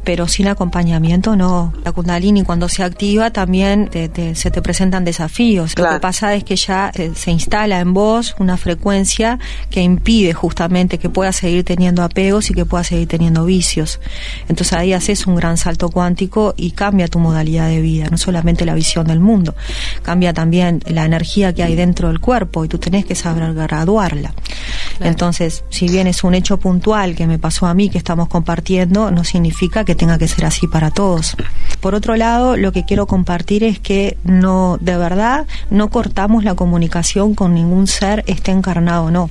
pero sin acompañamiento no. La kundalini cuando se activa también te- te- se te presentan desafíos. Lo que pasa es que ya se instala en vos una frecuencia que impide justamente que puedas seguir teniendo apegos y que puedas seguir teniendo vicios. Entonces ahí haces un gran salto cuántico y cambia tu modalidad de vida, no solamente la visión del mundo, cambia también la energía que hay dentro del cuerpo y tú tenés que saber graduarla. Entonces, si bien es un hecho puntual que me pasó a mí, que estamos compartiendo, no significa que tenga que ser así para todos. Por otro lado, lo que quiero compartir es que no, de verdad, no cortamos la comunicación con ningún ser, esté encarnado o no.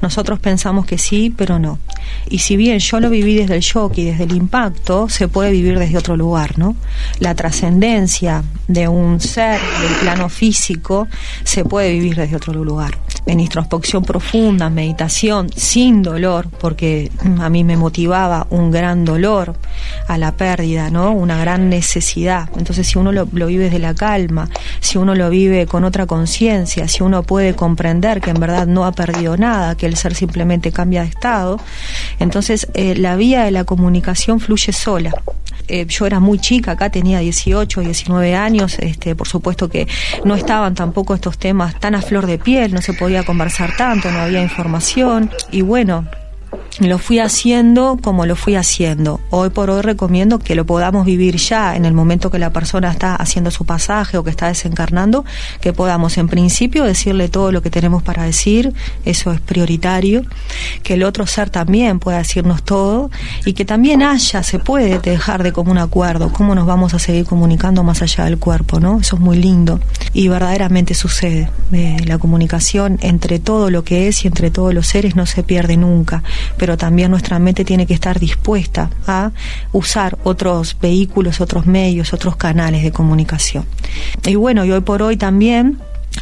Nosotros pensamos que sí, pero no. Y si bien yo lo viví desde el shock y desde el impacto, se puede vivir desde otro lugar, ¿no? La trascendencia de un ser del plano físico se puede vivir desde otro lugar. En introspección profunda, meditación, sin dolor, porque mm, a mí me motivaba un gran dolor a la pérdida, ¿no? Una gran necesidad. Entonces, si uno lo, lo vive desde la calma, si uno lo vive con otra conciencia, si uno puede comprender que en verdad no ha perdido nada, que el ser simplemente cambia de estado, entonces eh, la vía de la comunicación fluye sola. Eh, yo era muy chica, acá tenía 18, 19 años, este, por supuesto que no estaban tampoco estos temas tan a flor de piel, no se podía conversar tanto, no había información y bueno, lo fui haciendo como lo fui haciendo. Hoy por hoy recomiendo que lo podamos vivir ya en el momento que la persona está haciendo su pasaje o que está desencarnando, que podamos en principio decirle todo lo que tenemos para decir, eso es prioritario, que el otro ser también pueda decirnos todo y que también haya, se puede dejar de común acuerdo, cómo nos vamos a seguir comunicando más allá del cuerpo, ¿no? Eso es muy lindo y verdaderamente sucede. Eh, la comunicación entre todo lo que es y entre todos los seres no se pierde nunca, pero también nuestra mente tiene que estar dispuesta a usar otros vehículos, otros medios, otros canales de comunicación. Y bueno, y hoy por hoy también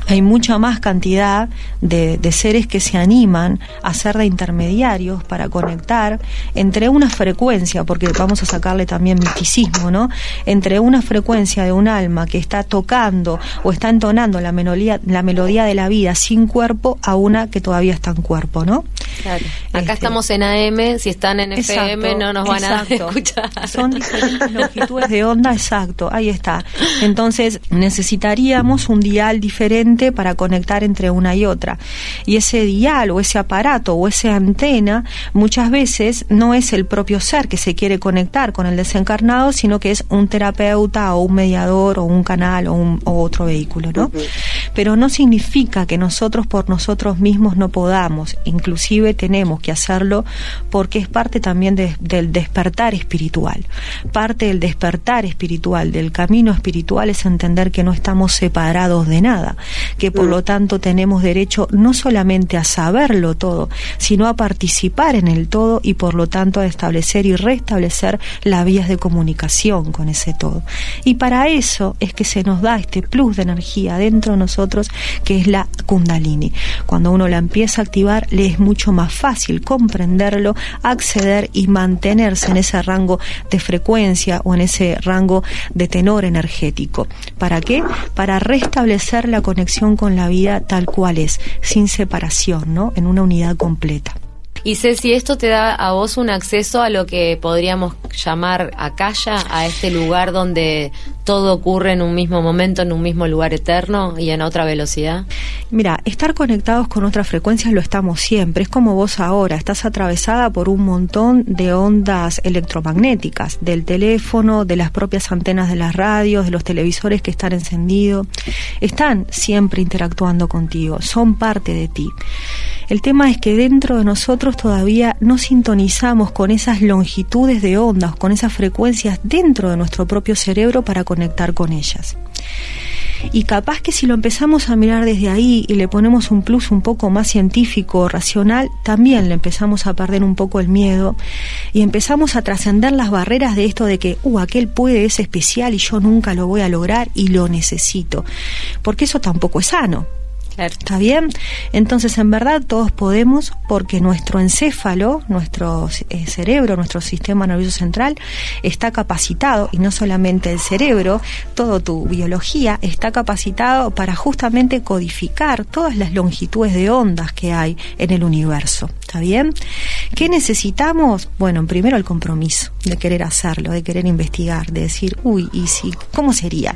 hay mucha más cantidad de, de, seres que se animan a ser de intermediarios para conectar entre una frecuencia, porque vamos a sacarle también misticismo, ¿no? Entre una frecuencia de un alma que está tocando o está entonando la melodía, la melodía de la vida sin cuerpo a una que todavía está en cuerpo, ¿no? Claro. Acá Este, estamos en AM, si están en FM no nos van exacto. a escuchar. Son diferentes longitudes de onda, exacto, ahí está. Entonces necesitaríamos un dial diferente para conectar entre una y otra. Y ese dial o ese aparato o esa antena muchas veces no es el propio ser que se quiere conectar con el desencarnado, sino que es un terapeuta o un mediador o un canal o, un, o otro vehículo, ¿no? Pero no significa que nosotros por nosotros mismos no podamos, inclusive tenemos que hacerlo porque es parte también de- del despertar espiritual. Parte del despertar espiritual, del camino espiritual es entender que no estamos separados de nada, que por lo tanto tenemos derecho no solamente a saberlo todo, sino a participar en el todo y por lo tanto a establecer y restablecer las vías de comunicación con ese todo. Y para eso es que se nos da este plus de energía dentro de nosotros que es la kundalini. Cuando uno la empieza a activar le es mucho más fácil comprenderlo, acceder y mantenerse en ese rango de frecuencia o en ese rango de tenor energético. ¿Para qué? Para restablecer la conexión con la vida tal cual es, sin separación, ¿no? En una unidad completa. Y Ceci, esto te da a vos un acceso a lo que podríamos llamar acaya, a este lugar donde todo ocurre en un mismo momento, en un mismo lugar eterno y en otra velocidad. Mira, estar conectados con otras frecuencias lo estamos siempre. Es como vos ahora, estás atravesada por un montón de ondas electromagnéticas, del teléfono, de las propias antenas de las radios, de los televisores que están encendidos. Están siempre interactuando contigo, son parte de ti. El tema es que dentro de nosotros todavía no sintonizamos con esas longitudes de ondas, con esas frecuencias dentro de nuestro propio cerebro para conectar con ellas. Y capaz que si lo empezamos a mirar desde ahí y le ponemos un plus un poco más científico, racional, también le empezamos a perder un poco el miedo y empezamos a trascender las barreras de esto de que, uh, aquel puede, es especial y yo nunca lo voy a lograr y lo necesito. Porque eso tampoco es sano. ¿Está bien? Entonces, en verdad, todos podemos, porque nuestro encéfalo, nuestro eh, cerebro, nuestro sistema nervioso central, está capacitado, y no solamente el cerebro, toda tu biología está capacitado para justamente codificar todas las longitudes de ondas que hay en el universo. ¿Está bien? ¿Qué necesitamos? Bueno, primero el compromiso de querer hacerlo, de querer investigar, de decir, uy, y si, ¿cómo sería?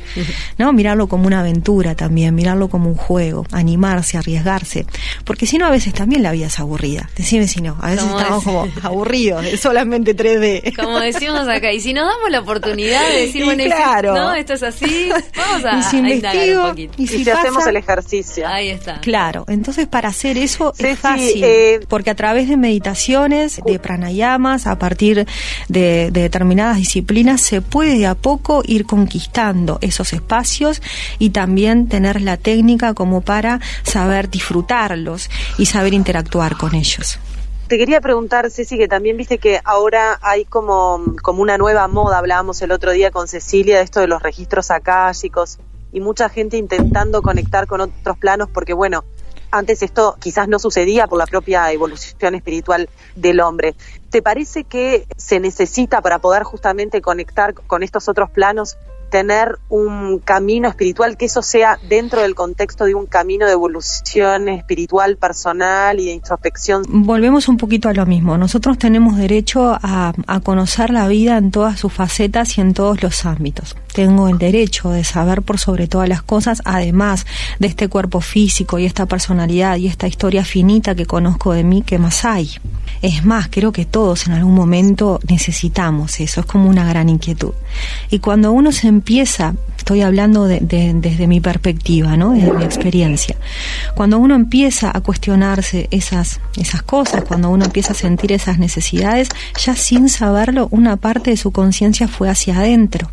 ¿No? Mirarlo como una aventura también, mirarlo como un juego, animarse, arriesgarse, porque si no a veces también la vida es aburrida. Decime si no, a veces estamos es- como aburridos, de solamente 3D. Como decimos acá, y si nos damos la oportunidad de decir, Y bueno, y si- claro. no, esto es así, vamos a, Y si a investigo, un poquito. y Y si si hacemos el ejercicio. Ahí está. Claro, entonces para hacer eso es fácil, eh, porque a través de meditaciones, de pranayamas, a partir de, de determinadas disciplinas, se puede de a poco ir conquistando esos espacios y también tener la técnica como para saber disfrutarlos y saber interactuar con ellos. Te quería preguntar, Ceci, que también viste que ahora hay como, como una nueva moda, hablábamos el otro día con Cecilia de esto de los registros akáshicos y mucha gente intentando conectar con otros planos porque, bueno, antes esto quizás no sucedía por la propia evolución espiritual del hombre. ¿Te parece que se necesita para poder justamente conectar con estos otros planos tener un camino espiritual, que eso sea dentro del contexto de un camino de evolución espiritual personal y de introspección Volvemos un poquito a lo mismo. Nosotros tenemos derecho a, a conocer la vida en todas sus facetas y en todos los ámbitos. Tengo el derecho de saber por sobre todas las cosas, además de este cuerpo físico y esta personalidad y esta historia finita que conozco de mí, ¿qué más hay? Es más, creo que todos en algún momento necesitamos eso, es como una gran inquietud. Y cuando uno se empieza, estoy hablando de- de- desde mi perspectiva, ¿no? desde mi experiencia, cuando uno empieza a cuestionarse esas, esas cosas, cuando uno empieza a sentir esas necesidades, ya sin saberlo, una parte de su conciencia fue hacia adentro.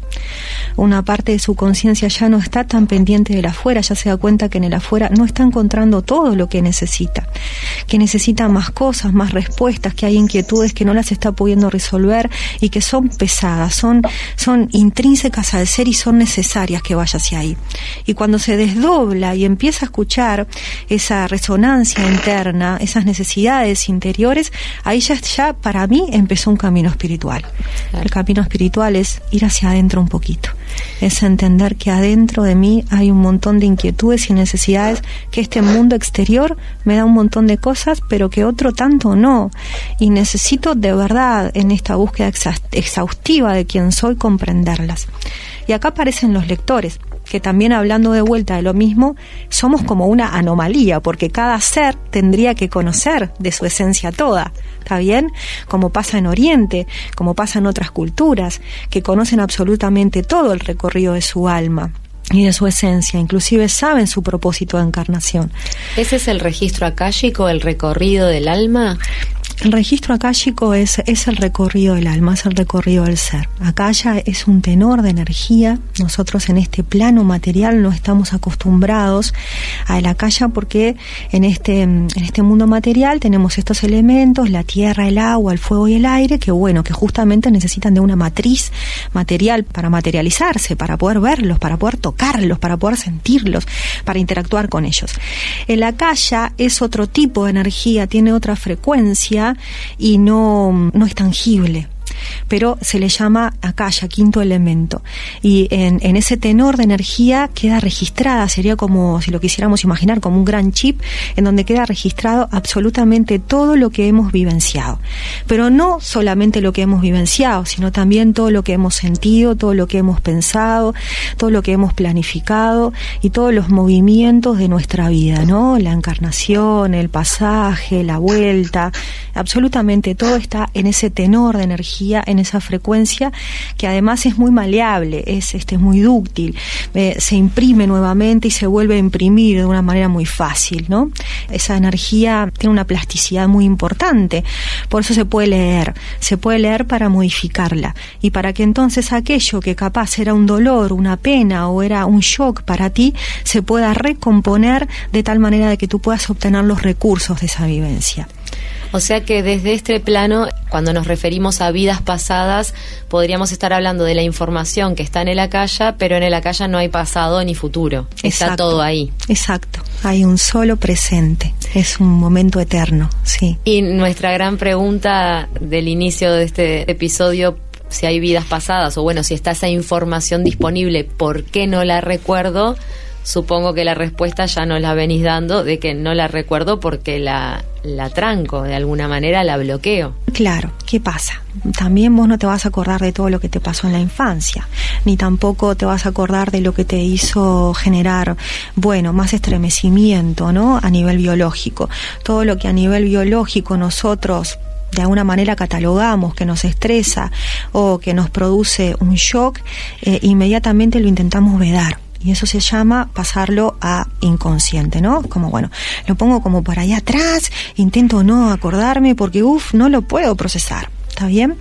Una parte de su conciencia ya no está tan pendiente del afuera, ya se da cuenta que en el afuera no está encontrando todo lo que necesita, que necesita más cosas, más respuestas, que hay inquietudes que no las está pudiendo resolver y que son pesadas, son, son intrínsecas al ser y son necesarias que vaya hacia ahí. Y cuando se desdobla y empieza a escuchar esa resonancia interna, esas necesidades interiores, ahí ya, ya para mí empezó un camino espiritual. El camino espiritual es ir hacia adentro un poquito, es entender que adentro de mí hay un montón de inquietudes y necesidades, que este mundo exterior me da un montón de cosas, pero que otro tanto no. Y necesito de verdad en esta búsqueda exhaustiva de quién soy comprenderlas. Y acá aparecen los lectores, que también hablando de vuelta de lo mismo, somos como una anomalía, porque cada ser tendría que conocer de su esencia toda, ¿está bien? Como pasa en Oriente, como pasa en otras culturas, que conocen absolutamente todo el recorrido de su alma y de su esencia, inclusive saben su propósito de encarnación. ¿Ese es el registro akáshico, el recorrido del alma? El registro akáshico es, es el recorrido del alma, es el recorrido del ser. Akasha es un tenor de energía. Nosotros en este plano material no estamos acostumbrados a la akasha porque en este, en este mundo material tenemos estos elementos, la tierra, el agua, el fuego y el aire, que bueno, que justamente necesitan de una matriz material para materializarse, para poder verlos, para poder tocarlos, para poder sentirlos, para interactuar con ellos. El akasha es otro tipo de energía, tiene otra frecuencia y no, no es tangible pero se le llama akasha, quinto elemento. Y en, en, ese tenor de energía queda registrada, sería como, si lo quisiéramos imaginar, como un gran chip, en donde queda registrado absolutamente todo lo que hemos vivenciado. Pero no solamente lo que hemos vivenciado, sino también todo lo que hemos sentido, todo lo que hemos pensado, todo lo que hemos planificado y todos los movimientos de nuestra vida, ¿no? La encarnación, el pasaje, la vuelta, Absolutamente todo está en ese tenor de energía, en esa frecuencia que además es muy maleable, es este muy dúctil, eh, se imprime nuevamente y se vuelve a imprimir de una manera muy fácil, ¿no? Esa energía tiene una plasticidad muy importante, por eso se puede leer, se puede leer para modificarla y para que entonces aquello que capaz era un dolor, una pena o era un shock para ti, se pueda recomponer de tal manera de que tú puedas obtener los recursos de esa vivencia. O sea que desde este plano, cuando nos referimos a vidas pasadas, podríamos estar hablando de la información que está en el acaya, pero en el acaya no hay pasado ni futuro. Está Exacto. todo ahí. Exacto, hay un solo presente, es un momento eterno, sí. Y nuestra gran pregunta del inicio de este episodio, si hay vidas pasadas o bueno, si está esa información disponible, ¿por qué no la recuerdo? Supongo que la respuesta ya nos la venís dando de que no la recuerdo porque la, la tranco, de alguna manera la bloqueo. Claro, ¿qué pasa? También vos no te vas a acordar de todo lo que te pasó en la infancia, ni tampoco te vas a acordar de lo que te hizo generar, bueno, más estremecimiento, ¿no? A nivel biológico. Todo lo que a nivel biológico nosotros de alguna manera catalogamos que nos estresa o que nos produce un shock, eh, inmediatamente lo intentamos vedar. Y eso se llama pasarlo a inconsciente, ¿no? Como bueno, lo pongo como por allá atrás, intento no acordarme porque, uff, no lo puedo procesar. ¿Está bien?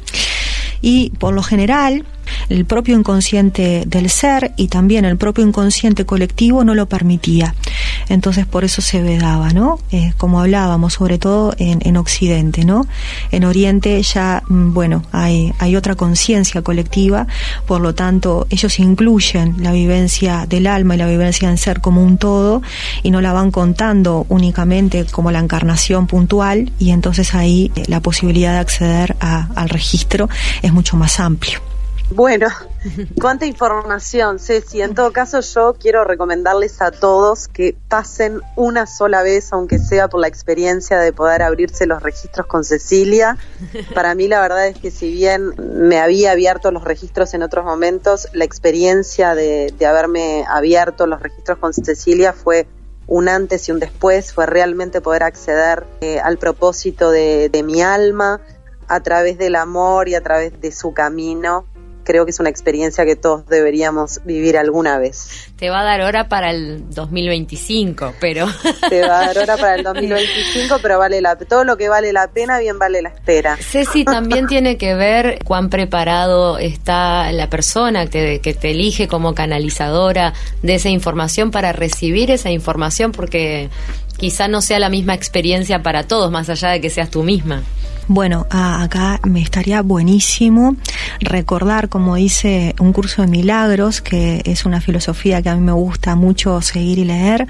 Y por lo general, el propio inconsciente del ser y también el propio inconsciente colectivo no lo permitía. Entonces por eso se vedaba, ¿no? Eh, como hablábamos, sobre todo en, en, Occidente, ¿no? En Oriente ya, bueno, hay, hay otra conciencia colectiva, por lo tanto ellos incluyen la vivencia del alma y la vivencia del ser como un todo y no la van contando únicamente como la encarnación puntual y entonces ahí eh, la posibilidad de acceder al registro mucho más amplio. Bueno, cuánta información, Ceci. En todo caso, yo quiero recomendarles a todos que pasen una sola vez, aunque sea por la experiencia de poder abrirse los registros con Cecilia. Para mí, la verdad es que si bien me había abierto los registros en otros momentos, la experiencia de, haberme abierto los registros con Cecilia fue un antes y un después, fue realmente poder acceder eh, al propósito de mi alma a través del amor y a través de su camino creo que es una experiencia que todos deberíamos vivir alguna vez. Te va a dar hora para el 2025, pero... Te va a dar hora para el 2025, pero vale la, todo lo que vale la pena, bien vale la espera. Ceci, también tiene que ver cuán preparado está la persona que, que te elige como canalizadora de esa información para recibir esa información, porque quizá no sea la misma experiencia para todos, más allá de que seas tú misma. Bueno, acá me estaría buenísimo recordar, como dice un curso de milagros, que es una filosofía que a mí me gusta mucho seguir y leer,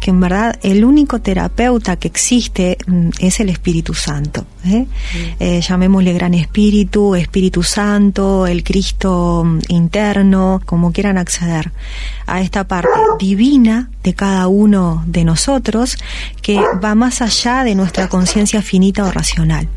que en verdad el único terapeuta que existe es el Espíritu Santo. ¿Eh? Mm. Eh, llamémosle Gran Espíritu, Espíritu Santo, el Cristo interno, como quieran acceder a esta parte divina de cada uno de nosotros que va más allá de nuestra conciencia finita o racional.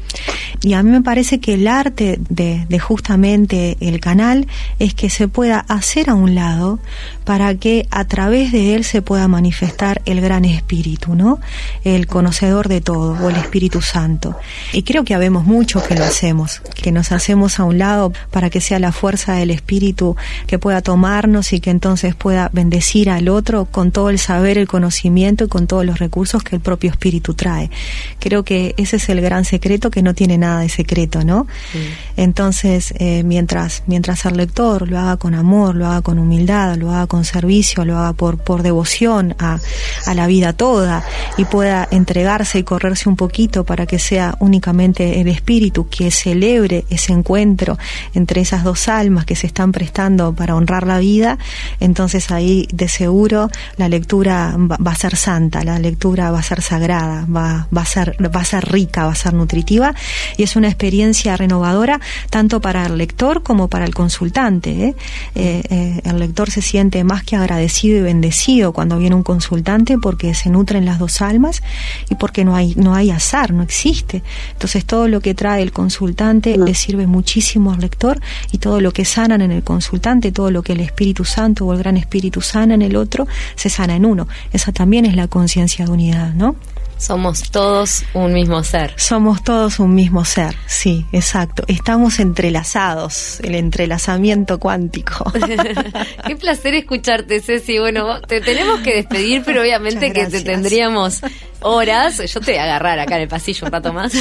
Y a mí me parece que el arte de, de, justamente el canal es que se pueda hacer a un lado para que a través de él se pueda manifestar el gran espíritu, ¿no? El conocedor de todo, o el Espíritu Santo. Y creo que habemos muchos que lo hacemos, que nos hacemos a un lado para que sea la fuerza del espíritu que pueda tomarnos y que entonces pueda bendecir al otro con todo el saber, el conocimiento y con todos los recursos que el propio espíritu trae. Creo que ese es el gran secreto que no tiene nada de secreto, ¿no? Sí. Entonces, eh, mientras, mientras el lector lo haga con amor, lo haga con humildad, lo haga con servicio, lo haga por, por devoción a, a la vida toda y pueda entregarse y correrse un poquito para que sea únicamente el espíritu que celebre ese encuentro entre esas dos almas que se están prestando para honrar la vida, entonces ahí de seguro la lectura va, va a ser santa, la lectura va a ser sagrada, va, va, a ser, va a ser rica, va a ser nutritiva y es una experiencia renovadora tanto para el lector como para el consultante. ¿eh? Eh, eh, el lector se siente más que agradecido y bendecido cuando viene un consultante porque se nutren las dos almas y porque no hay, no hay azar, no existe. Entonces todo lo que trae el consultante le sirve muchísimo al lector y todo lo que sanan en el consultante, todo lo que el Espíritu Santo o el Gran Espíritu sana en el otro, se sana en uno. Esa también es la conciencia de unidad, ¿no? Somos todos un mismo ser. Somos todos un mismo ser, sí, exacto. Estamos entrelazados, el entrelazamiento cuántico. Qué placer escucharte, Ceci. Bueno, te tenemos que despedir, pero obviamente que te tendríamos horas. Yo te voy a agarrar acá en el pasillo un rato más.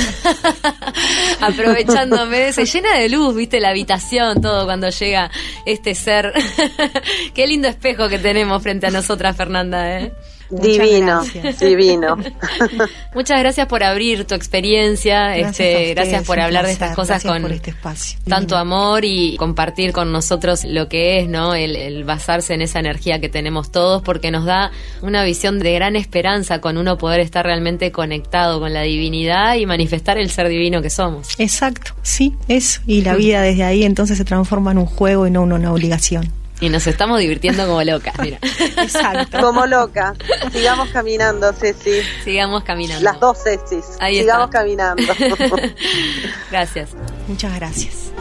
Aprovechándome. Se llena de luz, viste, la habitación, todo cuando llega este ser. Qué lindo espejo que tenemos frente a nosotras, Fernanda, ¿eh? Divino, gracias. divino. Muchas gracias por abrir tu experiencia, Gracias este, ustedes, gracias por hablar de estas cosas con por este espacio. tanto amor y compartir con nosotros lo que es, ¿no? El, el basarse en esa energía que tenemos todos, porque nos da una visión de gran esperanza con uno poder estar realmente conectado con la divinidad y manifestar el ser divino que somos. Exacto, sí, eso. Y la vida desde ahí entonces se transforma en un juego y no en una obligación. Y nos estamos divirtiendo como locas, mira. Exacto. Como loca. Sigamos caminando, Ceci. Sigamos caminando. Las dos Cecis. Ahí Sigamos está. caminando. Gracias. Muchas gracias.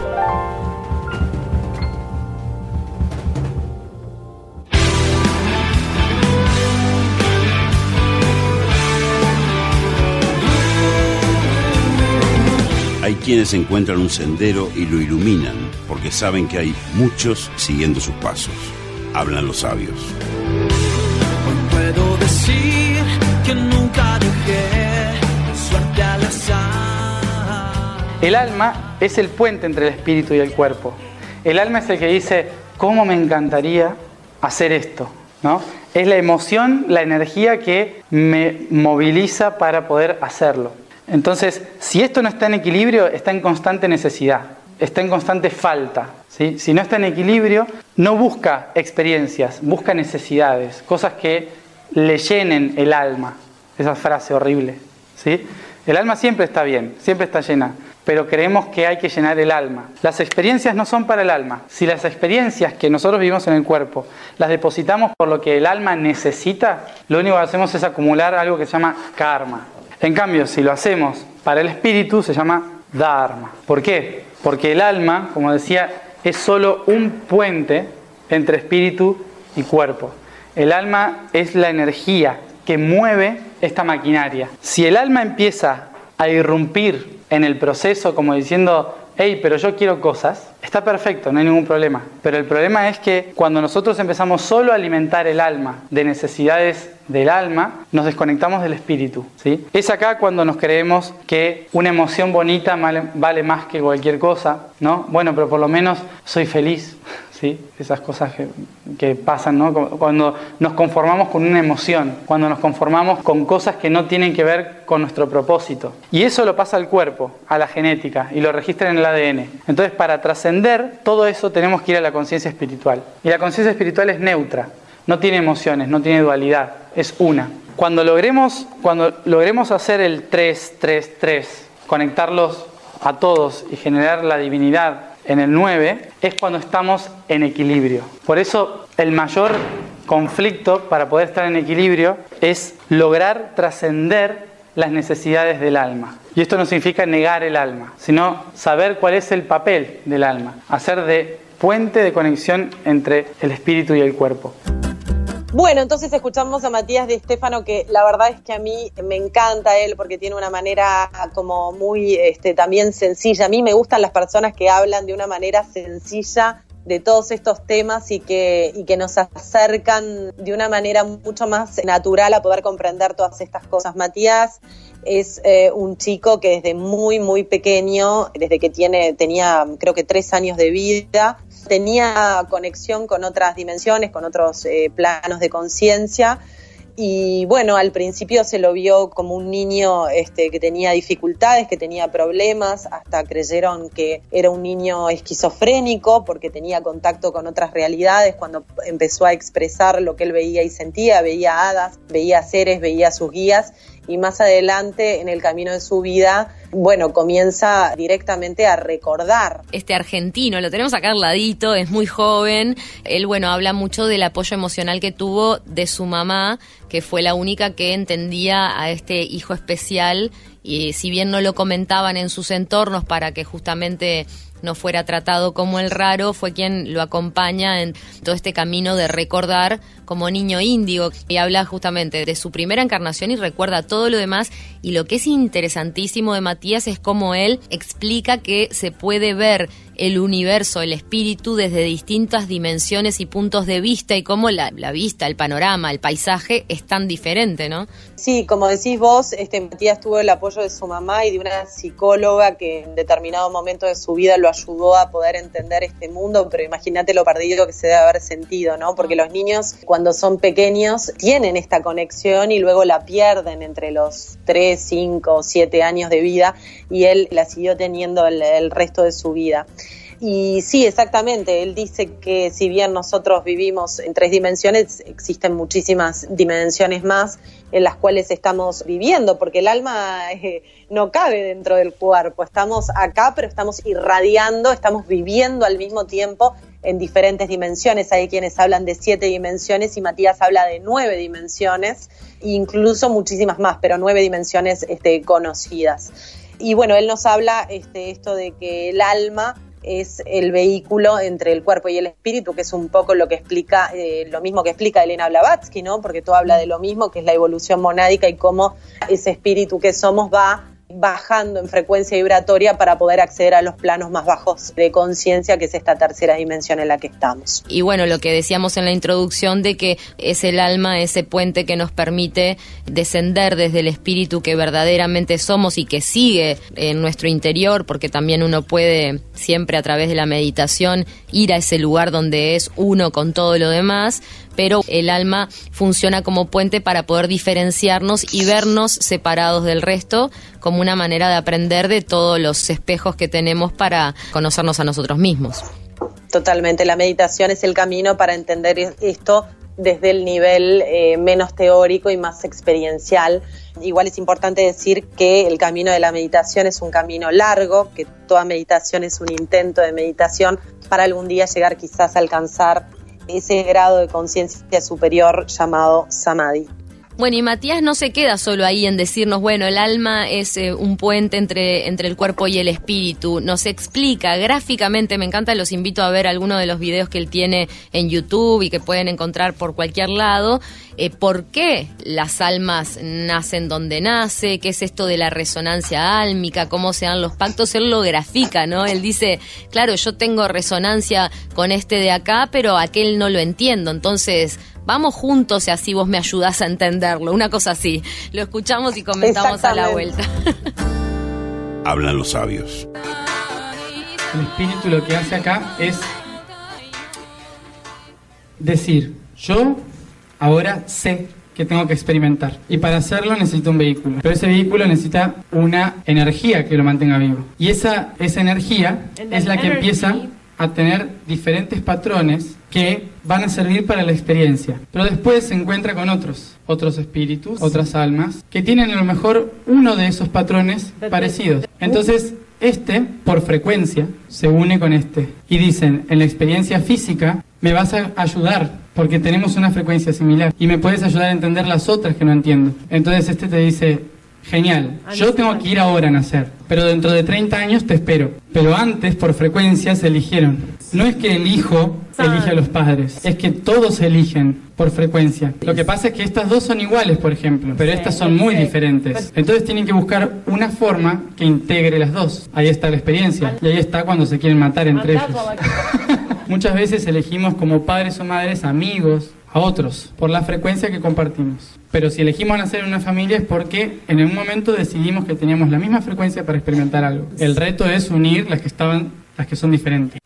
Hay quienes encuentran un sendero y lo iluminan porque saben que hay muchos siguiendo sus pasos. Hablan los sabios. Hoy puedo decir que nunca dejé suerte al azar. El alma es el puente entre el espíritu y el cuerpo. El alma es el que dice, ¿cómo me encantaría hacer esto? ¿No? Es la emoción, la energía que me moviliza para poder hacerlo. Entonces, si esto no está en equilibrio, está en constante necesidad, está en constante falta. Si no está en equilibrio, no busca experiencias, busca necesidades, cosas que le llenen el alma. Esa frase horrible. ¿sí? El alma siempre está bien, siempre está llena, pero creemos que hay que llenar el alma. Las experiencias no son para el alma. Si las experiencias que nosotros vivimos en el cuerpo las depositamos por lo que el alma necesita, lo único que hacemos es acumular algo que se llama karma. En cambio, si lo hacemos para el espíritu, se llama dharma. ¿Por qué? Porque el alma, como decía, es solo un puente entre espíritu y cuerpo. El alma es la energía que mueve esta maquinaria. Si el alma empieza a irrumpir en el proceso como diciendo, hey, pero yo quiero cosas, está perfecto, no hay ningún problema. Pero el problema es que cuando nosotros empezamos solo a alimentar el alma de necesidades del alma, nos desconectamos del espíritu. ¿sí? Es acá cuando nos creemos que una emoción bonita vale, más que cualquier cosa, ¿no? Bueno, pero por lo menos soy feliz. Esas cosas que, pasan. Cuando nos conformamos con una emoción, cuando nos conformamos con cosas que no tienen que ver con nuestro propósito. Y eso lo pasa al cuerpo, a la genética, y lo registra en el ADN. Entonces, para trascender todo eso tenemos que ir a la conciencia espiritual. Y la conciencia espiritual es neutra, no tiene emociones, no tiene dualidad, es una. Cuando logremos, cuando logremos hacer el 3, 3, 3, conectarlos a todos y generar la divinidad en el 9, es cuando estamos en equilibrio. Por eso el mayor conflicto para poder estar en equilibrio es lograr trascender las necesidades del alma. Y esto no significa negar el alma, sino saber cuál es el papel del alma, hacer de puente de conexión entre el espíritu y el cuerpo. Bueno, entonces escuchamos a Matías de Estefano, que la verdad es que a mí me encanta él porque tiene una manera como muy este, también sencilla. A mí me gustan las personas que hablan de una manera sencilla de todos estos temas y que, y que nos acercan de una manera mucho más natural a poder comprender todas estas cosas. Matías es eh, un chico que desde muy, muy pequeño, desde que tiene, tenía creo que tres años de vida, tenía conexión con otras dimensiones, con otros eh, planos de conciencia. Y bueno, al principio se lo vio como un niño este, que tenía dificultades, que tenía problemas, hasta creyeron que era un niño esquizofrénico porque tenía contacto con otras realidades cuando empezó a expresar lo que él veía y sentía, veía hadas, veía seres, veía sus guías y más adelante en el camino de su vida bueno, comienza directamente a recordar. Este argentino, lo tenemos acá al ladito, es muy joven. Él, bueno, habla mucho del apoyo emocional que tuvo de su mamá, que fue la única que entendía a este hijo especial y si bien no lo comentaban en sus entornos para que justamente no fuera tratado como el raro, fue quien lo acompaña en todo este camino de recordar como niño índigo y habla justamente de su primera encarnación y recuerda todo lo demás. Y lo que es interesantísimo de Matías es cómo él explica que se puede ver el universo, el espíritu desde distintas dimensiones y puntos de vista y cómo la, la, vista, el panorama, el paisaje es tan diferente, ¿no? Sí, como decís vos, este Matías tuvo el apoyo de su mamá y de una psicóloga que en determinado momento de su vida lo ayudó a poder entender este mundo, pero imagínate lo perdido que se debe haber sentido, ¿no? Porque los niños cuando son pequeños tienen esta conexión y luego la pierden entre los 3, 5, 7 años de vida y él la siguió teniendo el, el resto de su vida. Y sí, exactamente, él dice que si bien nosotros vivimos en tres dimensiones, existen muchísimas dimensiones más en las cuales estamos viviendo, porque el alma eh, no cabe dentro del cuerpo, estamos acá, pero estamos irradiando, estamos viviendo al mismo tiempo en diferentes dimensiones. Hay quienes hablan de siete dimensiones y Matías habla de nueve dimensiones, incluso muchísimas más, pero nueve dimensiones este, conocidas. Y bueno, él nos habla este, esto de que el alma es el vehículo entre el cuerpo y el espíritu, que es un poco lo que explica, eh, lo mismo que explica Elena Blavatsky, ¿no? Porque todo habla de lo mismo, que es la evolución monádica y cómo ese espíritu que somos va bajando en frecuencia vibratoria para poder acceder a los planos más bajos de conciencia, que es esta tercera dimensión en la que estamos. Y bueno, lo que decíamos en la introducción de que es el alma, ese puente que nos permite descender desde el espíritu que verdaderamente somos y que sigue en nuestro interior, porque también uno puede siempre a través de la meditación ir a ese lugar donde es uno con todo lo demás, pero el alma funciona como puente para poder diferenciarnos y vernos separados del resto como una manera de aprender de todos los espejos que tenemos para conocernos a nosotros mismos. Totalmente, la meditación es el camino para entender esto desde el nivel eh, menos teórico y más experiencial. Igual es importante decir que el camino de la meditación es un camino largo, que toda meditación es un intento de meditación para algún día llegar quizás a alcanzar ese grado de conciencia superior llamado samadhi. Bueno, y Matías no se queda solo ahí en decirnos, bueno, el alma es eh, un puente entre, entre el cuerpo y el espíritu. Nos explica gráficamente, me encanta, los invito a ver algunos de los videos que él tiene en YouTube y que pueden encontrar por cualquier lado, eh, por qué las almas nacen donde nace, qué es esto de la resonancia álmica, cómo se dan los pactos. Él lo grafica, ¿no? Él dice, claro, yo tengo resonancia con este de acá, pero aquel no lo entiendo. Entonces, vamos juntos y así vos me ayudás a entenderlo. Una cosa así. Lo escuchamos y comentamos a la vuelta. Hablan los sabios. El espíritu lo que hace acá es decir, yo ahora sé que tengo que experimentar. Y para hacerlo necesito un vehículo. Pero ese vehículo necesita una energía que lo mantenga vivo. Y esa, esa energía es la que empieza a tener diferentes patrones que van a servir para la experiencia. Pero después se encuentra con otros, otros espíritus, otras almas, que tienen a lo mejor uno de esos patrones parecidos. Entonces, este, por frecuencia, se une con este. Y dicen, en la experiencia física, me vas a ayudar porque tenemos una frecuencia similar y me puedes ayudar a entender las otras que no entiendo. Entonces este te dice, genial, yo tengo que ir ahora a nacer, pero dentro de 30 años te espero. Pero antes, por frecuencia, se eligieron. No es que el hijo elige a los padres, es que todos eligen por frecuencia. Lo que pasa es que estas dos son iguales, por ejemplo, pero estas son muy diferentes. Entonces tienen que buscar una forma que integre las dos. Ahí está la experiencia y ahí está cuando se quieren matar entre ellos. Muchas veces elegimos como padres o madres amigos a otros por la frecuencia que compartimos. Pero si elegimos nacer en una familia es porque en un momento decidimos que teníamos la misma frecuencia para experimentar algo. El reto es unir las que estaban, las que son diferentes.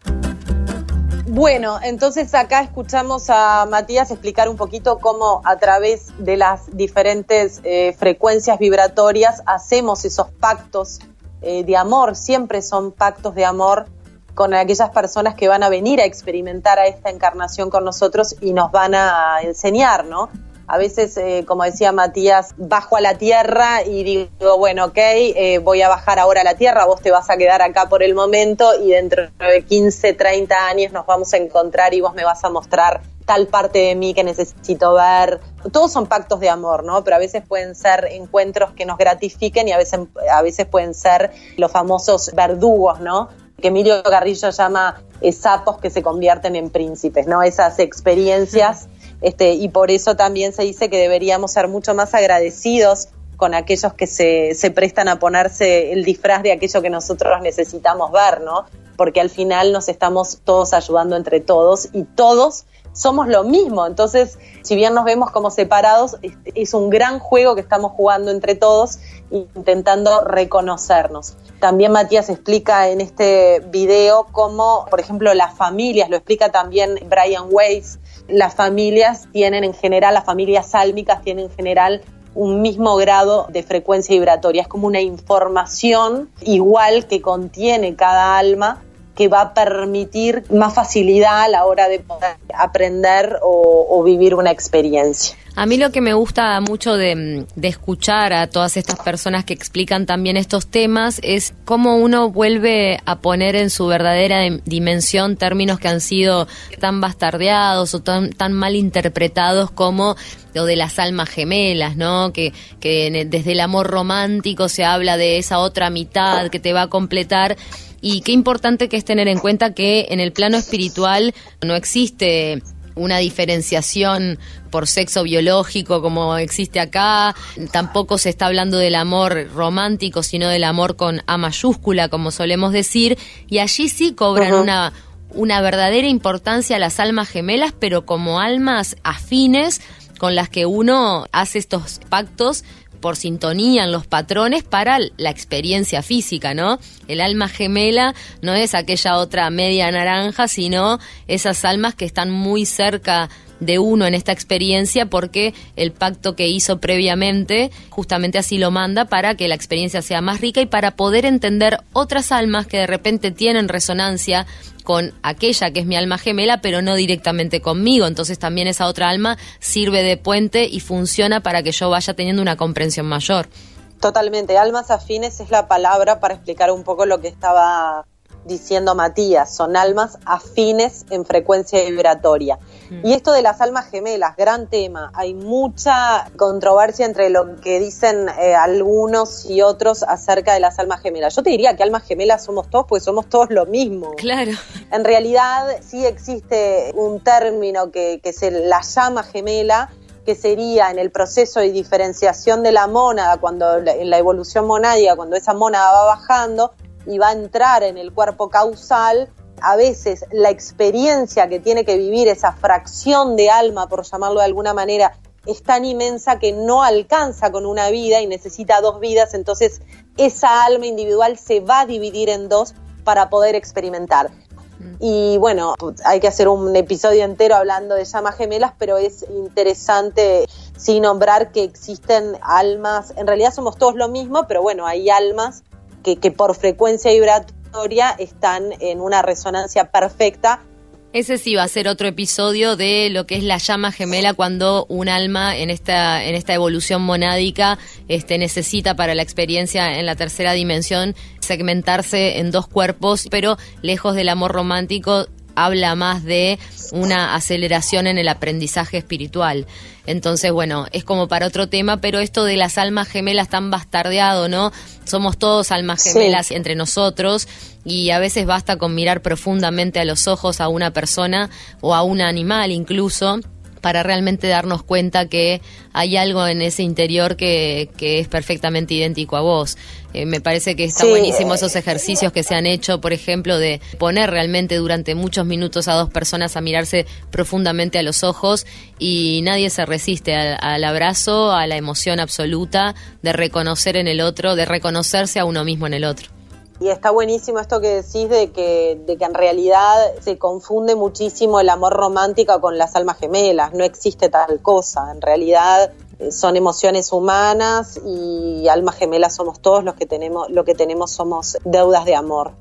Bueno, entonces acá escuchamos a Matías explicar un poquito cómo a través de las diferentes eh, frecuencias vibratorias hacemos esos pactos eh, de amor, siempre son pactos de amor con aquellas personas que van a venir a experimentar a esta encarnación con nosotros y nos van a enseñar, ¿no? A veces, eh, como decía Matías, bajo a la tierra y digo, bueno, ok, eh, voy a bajar ahora a la tierra, vos te vas a quedar acá por el momento y dentro de 15, 30 años nos vamos a encontrar y vos me vas a mostrar tal parte de mí que necesito ver. Todos son pactos de amor, ¿no? Pero a veces pueden ser encuentros que nos gratifiquen y a veces, a veces pueden ser los famosos verdugos, ¿no? Que Emilio Garrillo llama eh, sapos que se convierten en príncipes, ¿no? Esas experiencias este, y por eso también se dice que deberíamos ser mucho más agradecidos con aquellos que se, se prestan a ponerse el disfraz de aquello que nosotros necesitamos ver, ¿no? Porque al final nos estamos todos ayudando entre todos y todos somos lo mismo. Entonces, si bien nos vemos como separados, es un gran juego que estamos jugando entre todos, intentando reconocernos. También Matías explica en este video cómo, por ejemplo, las familias, lo explica también Brian Weiss, las familias tienen en general, las familias sálmicas tienen en general un mismo grado de frecuencia vibratoria. Es como una información igual que contiene cada alma que va a permitir más facilidad a la hora de aprender o, vivir una experiencia. A mí lo que me gusta mucho de, escuchar a todas estas personas que explican también estos temas es cómo uno vuelve a poner en su verdadera dimensión términos que han sido tan bastardeados o tan, mal interpretados como lo de las almas gemelas, ¿no? Que desde el amor romántico se habla de esa otra mitad que te va a completar y qué importante que es tener en cuenta que en el plano espiritual no existe una diferenciación por sexo biológico como existe acá, tampoco se está hablando del amor romántico, sino del amor con A mayúscula, como solemos decir, y allí sí cobran una, una verdadera importancia las almas gemelas, pero como almas afines con las que uno hace estos pactos por sintonía en los patrones para la experiencia física, ¿no? El alma gemela no es aquella otra media naranja, sino esas almas que están muy cerca de uno en esta experiencia porque el pacto que hizo previamente justamente así lo manda para que la experiencia sea más rica y para poder entender otras almas que de repente tienen resonancia con aquella que es mi alma gemela, pero no directamente conmigo. Entonces también esa otra alma sirve de puente y funciona para que yo vaya teniendo una comprensión mayor. Totalmente, almas afines es la palabra para explicar un poco lo que estaba diciendo Matías, son almas afines en frecuencia vibratoria. Y esto de las almas gemelas, gran tema. Hay mucha controversia entre lo que dicen eh, algunos y otros acerca de las almas gemelas. Yo te diría que almas gemelas somos todos, pues somos todos lo mismo. Claro. En realidad sí existe un término que, que se la llama gemela, que sería en el proceso de diferenciación de la mónada, cuando en la evolución monádica, cuando esa mónada va bajando y va a entrar en el cuerpo causal, a veces la experiencia que tiene que vivir esa fracción de alma, por llamarlo de alguna manera, es tan inmensa que no alcanza con una vida y necesita dos vidas, entonces esa alma individual se va a dividir en dos para poder experimentar. Y bueno, hay que hacer un episodio entero hablando de llamas gemelas, pero es interesante sí nombrar que existen almas, en realidad somos todos lo mismo, pero bueno, hay almas que, que por frecuencia vibratoria están en una resonancia perfecta. Ese sí va a ser otro episodio de lo que es la llama gemela cuando un alma en esta, en esta evolución monádica este, necesita para la experiencia en la tercera dimensión segmentarse en dos cuerpos, pero lejos del amor romántico habla más de una aceleración en el aprendizaje espiritual. Entonces, bueno, es como para otro tema, pero esto de las almas gemelas tan bastardeado, ¿no? Somos todos almas gemelas entre nosotros y a veces basta con mirar profundamente a los ojos a una persona o a un animal incluso para realmente darnos cuenta que hay algo en ese interior que, que es perfectamente idéntico a vos. Eh, me parece que está buenísimo esos ejercicios que se han hecho, por ejemplo, de poner realmente durante muchos minutos a dos personas a mirarse profundamente a los ojos y nadie se resiste al, al abrazo, a la emoción absoluta de reconocer en el otro, de reconocerse a uno mismo en el otro. Y está buenísimo esto que decís de que, de que en realidad se confunde muchísimo el amor romántico con las almas gemelas. No existe tal cosa. En realidad eh, son emociones humanas y almas gemelas somos todos los que tenemos, lo que tenemos somos deudas de amor.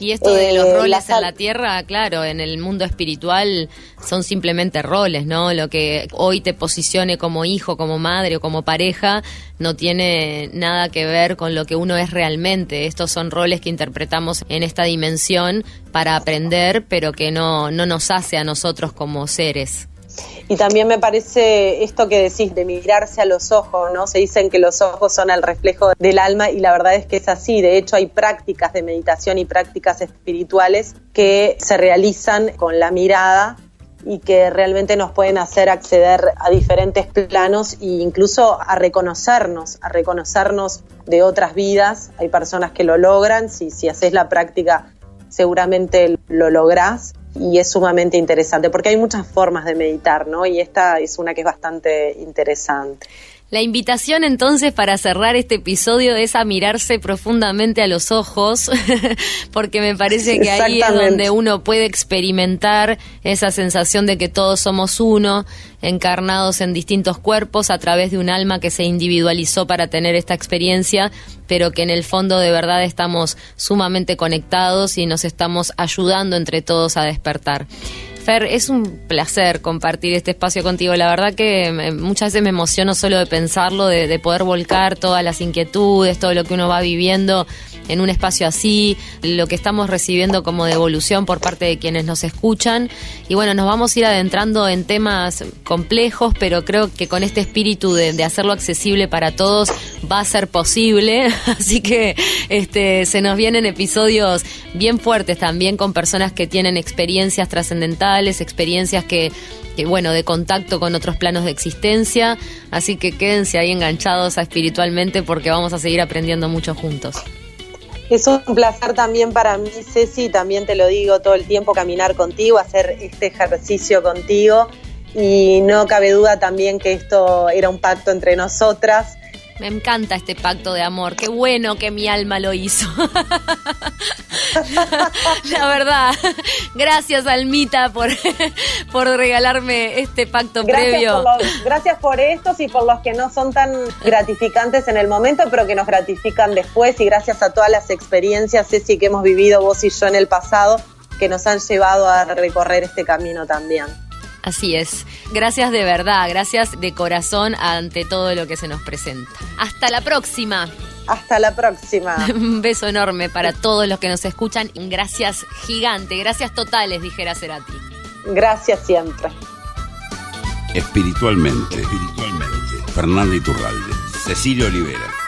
Y esto de los Eh, roles en la tierra, claro, en el mundo espiritual son simplemente roles, ¿no? Lo que hoy te posicione como hijo, como madre o como pareja no tiene nada que ver con lo que uno es realmente. Estos son roles que interpretamos en esta dimensión para aprender, pero que no, no nos hace a nosotros como seres. Y también me parece esto que decís de mirarse a los ojos, ¿no? Se dicen que los ojos son el reflejo del alma y la verdad es que es así. De hecho, hay prácticas de meditación y prácticas espirituales que se realizan con la mirada y que realmente nos pueden hacer acceder a diferentes planos e incluso a reconocernos, a reconocernos de otras vidas. Hay personas que lo logran, si, si haces la práctica seguramente lo lográs y es sumamente interesante porque hay muchas formas de meditar, ¿no? Y esta es una que es bastante interesante. La invitación entonces para cerrar este episodio es a mirarse profundamente a los ojos, porque me parece que ahí es donde uno puede experimentar esa sensación de que todos somos uno, encarnados en distintos cuerpos a través de un alma que se individualizó para tener esta experiencia, pero que en el fondo de verdad estamos sumamente conectados y nos estamos ayudando entre todos a despertar. Fer, es un placer compartir este espacio contigo. La verdad que muchas veces me emociono solo de pensarlo, de, de poder volcar todas las inquietudes, todo lo que uno va viviendo en un espacio así, lo que estamos recibiendo como devolución por parte de quienes nos escuchan. Y bueno, nos vamos a ir adentrando en temas complejos, pero creo que con este espíritu de, de hacerlo accesible para todos va a ser posible. Así que este, se nos vienen episodios bien fuertes también con personas que tienen experiencias trascendentales, experiencias que, bueno, de contacto con otros planos de existencia. Así que quédense ahí enganchados a espiritualmente porque vamos a seguir aprendiendo mucho juntos. Es un placer también para mí, Ceci, también te lo digo todo el tiempo, caminar contigo, hacer este ejercicio contigo y no cabe duda también que esto era un pacto entre nosotras. Me encanta este pacto de amor. Qué bueno que mi alma lo hizo. La verdad. Gracias, Almita, por, por regalarme este pacto Gracias previo. por, los- gracias por estos y por los que no son tan gratificantes en el momento, pero que nos gratifican después. Y gracias a todas las experiencias, Ceci, que hemos vivido vos y yo en el pasado, que nos han llevado a recorrer este camino también. Así es. Gracias de verdad, gracias de corazón ante todo lo que se nos presenta. Hasta la próxima. Hasta la próxima. Un beso enorme para todos los que nos escuchan. Gracias gigante, gracias totales, dijera Cerati. Gracias siempre. Espiritualmente, espiritualmente. Fernanda Iturralde, Cecilia Olivera.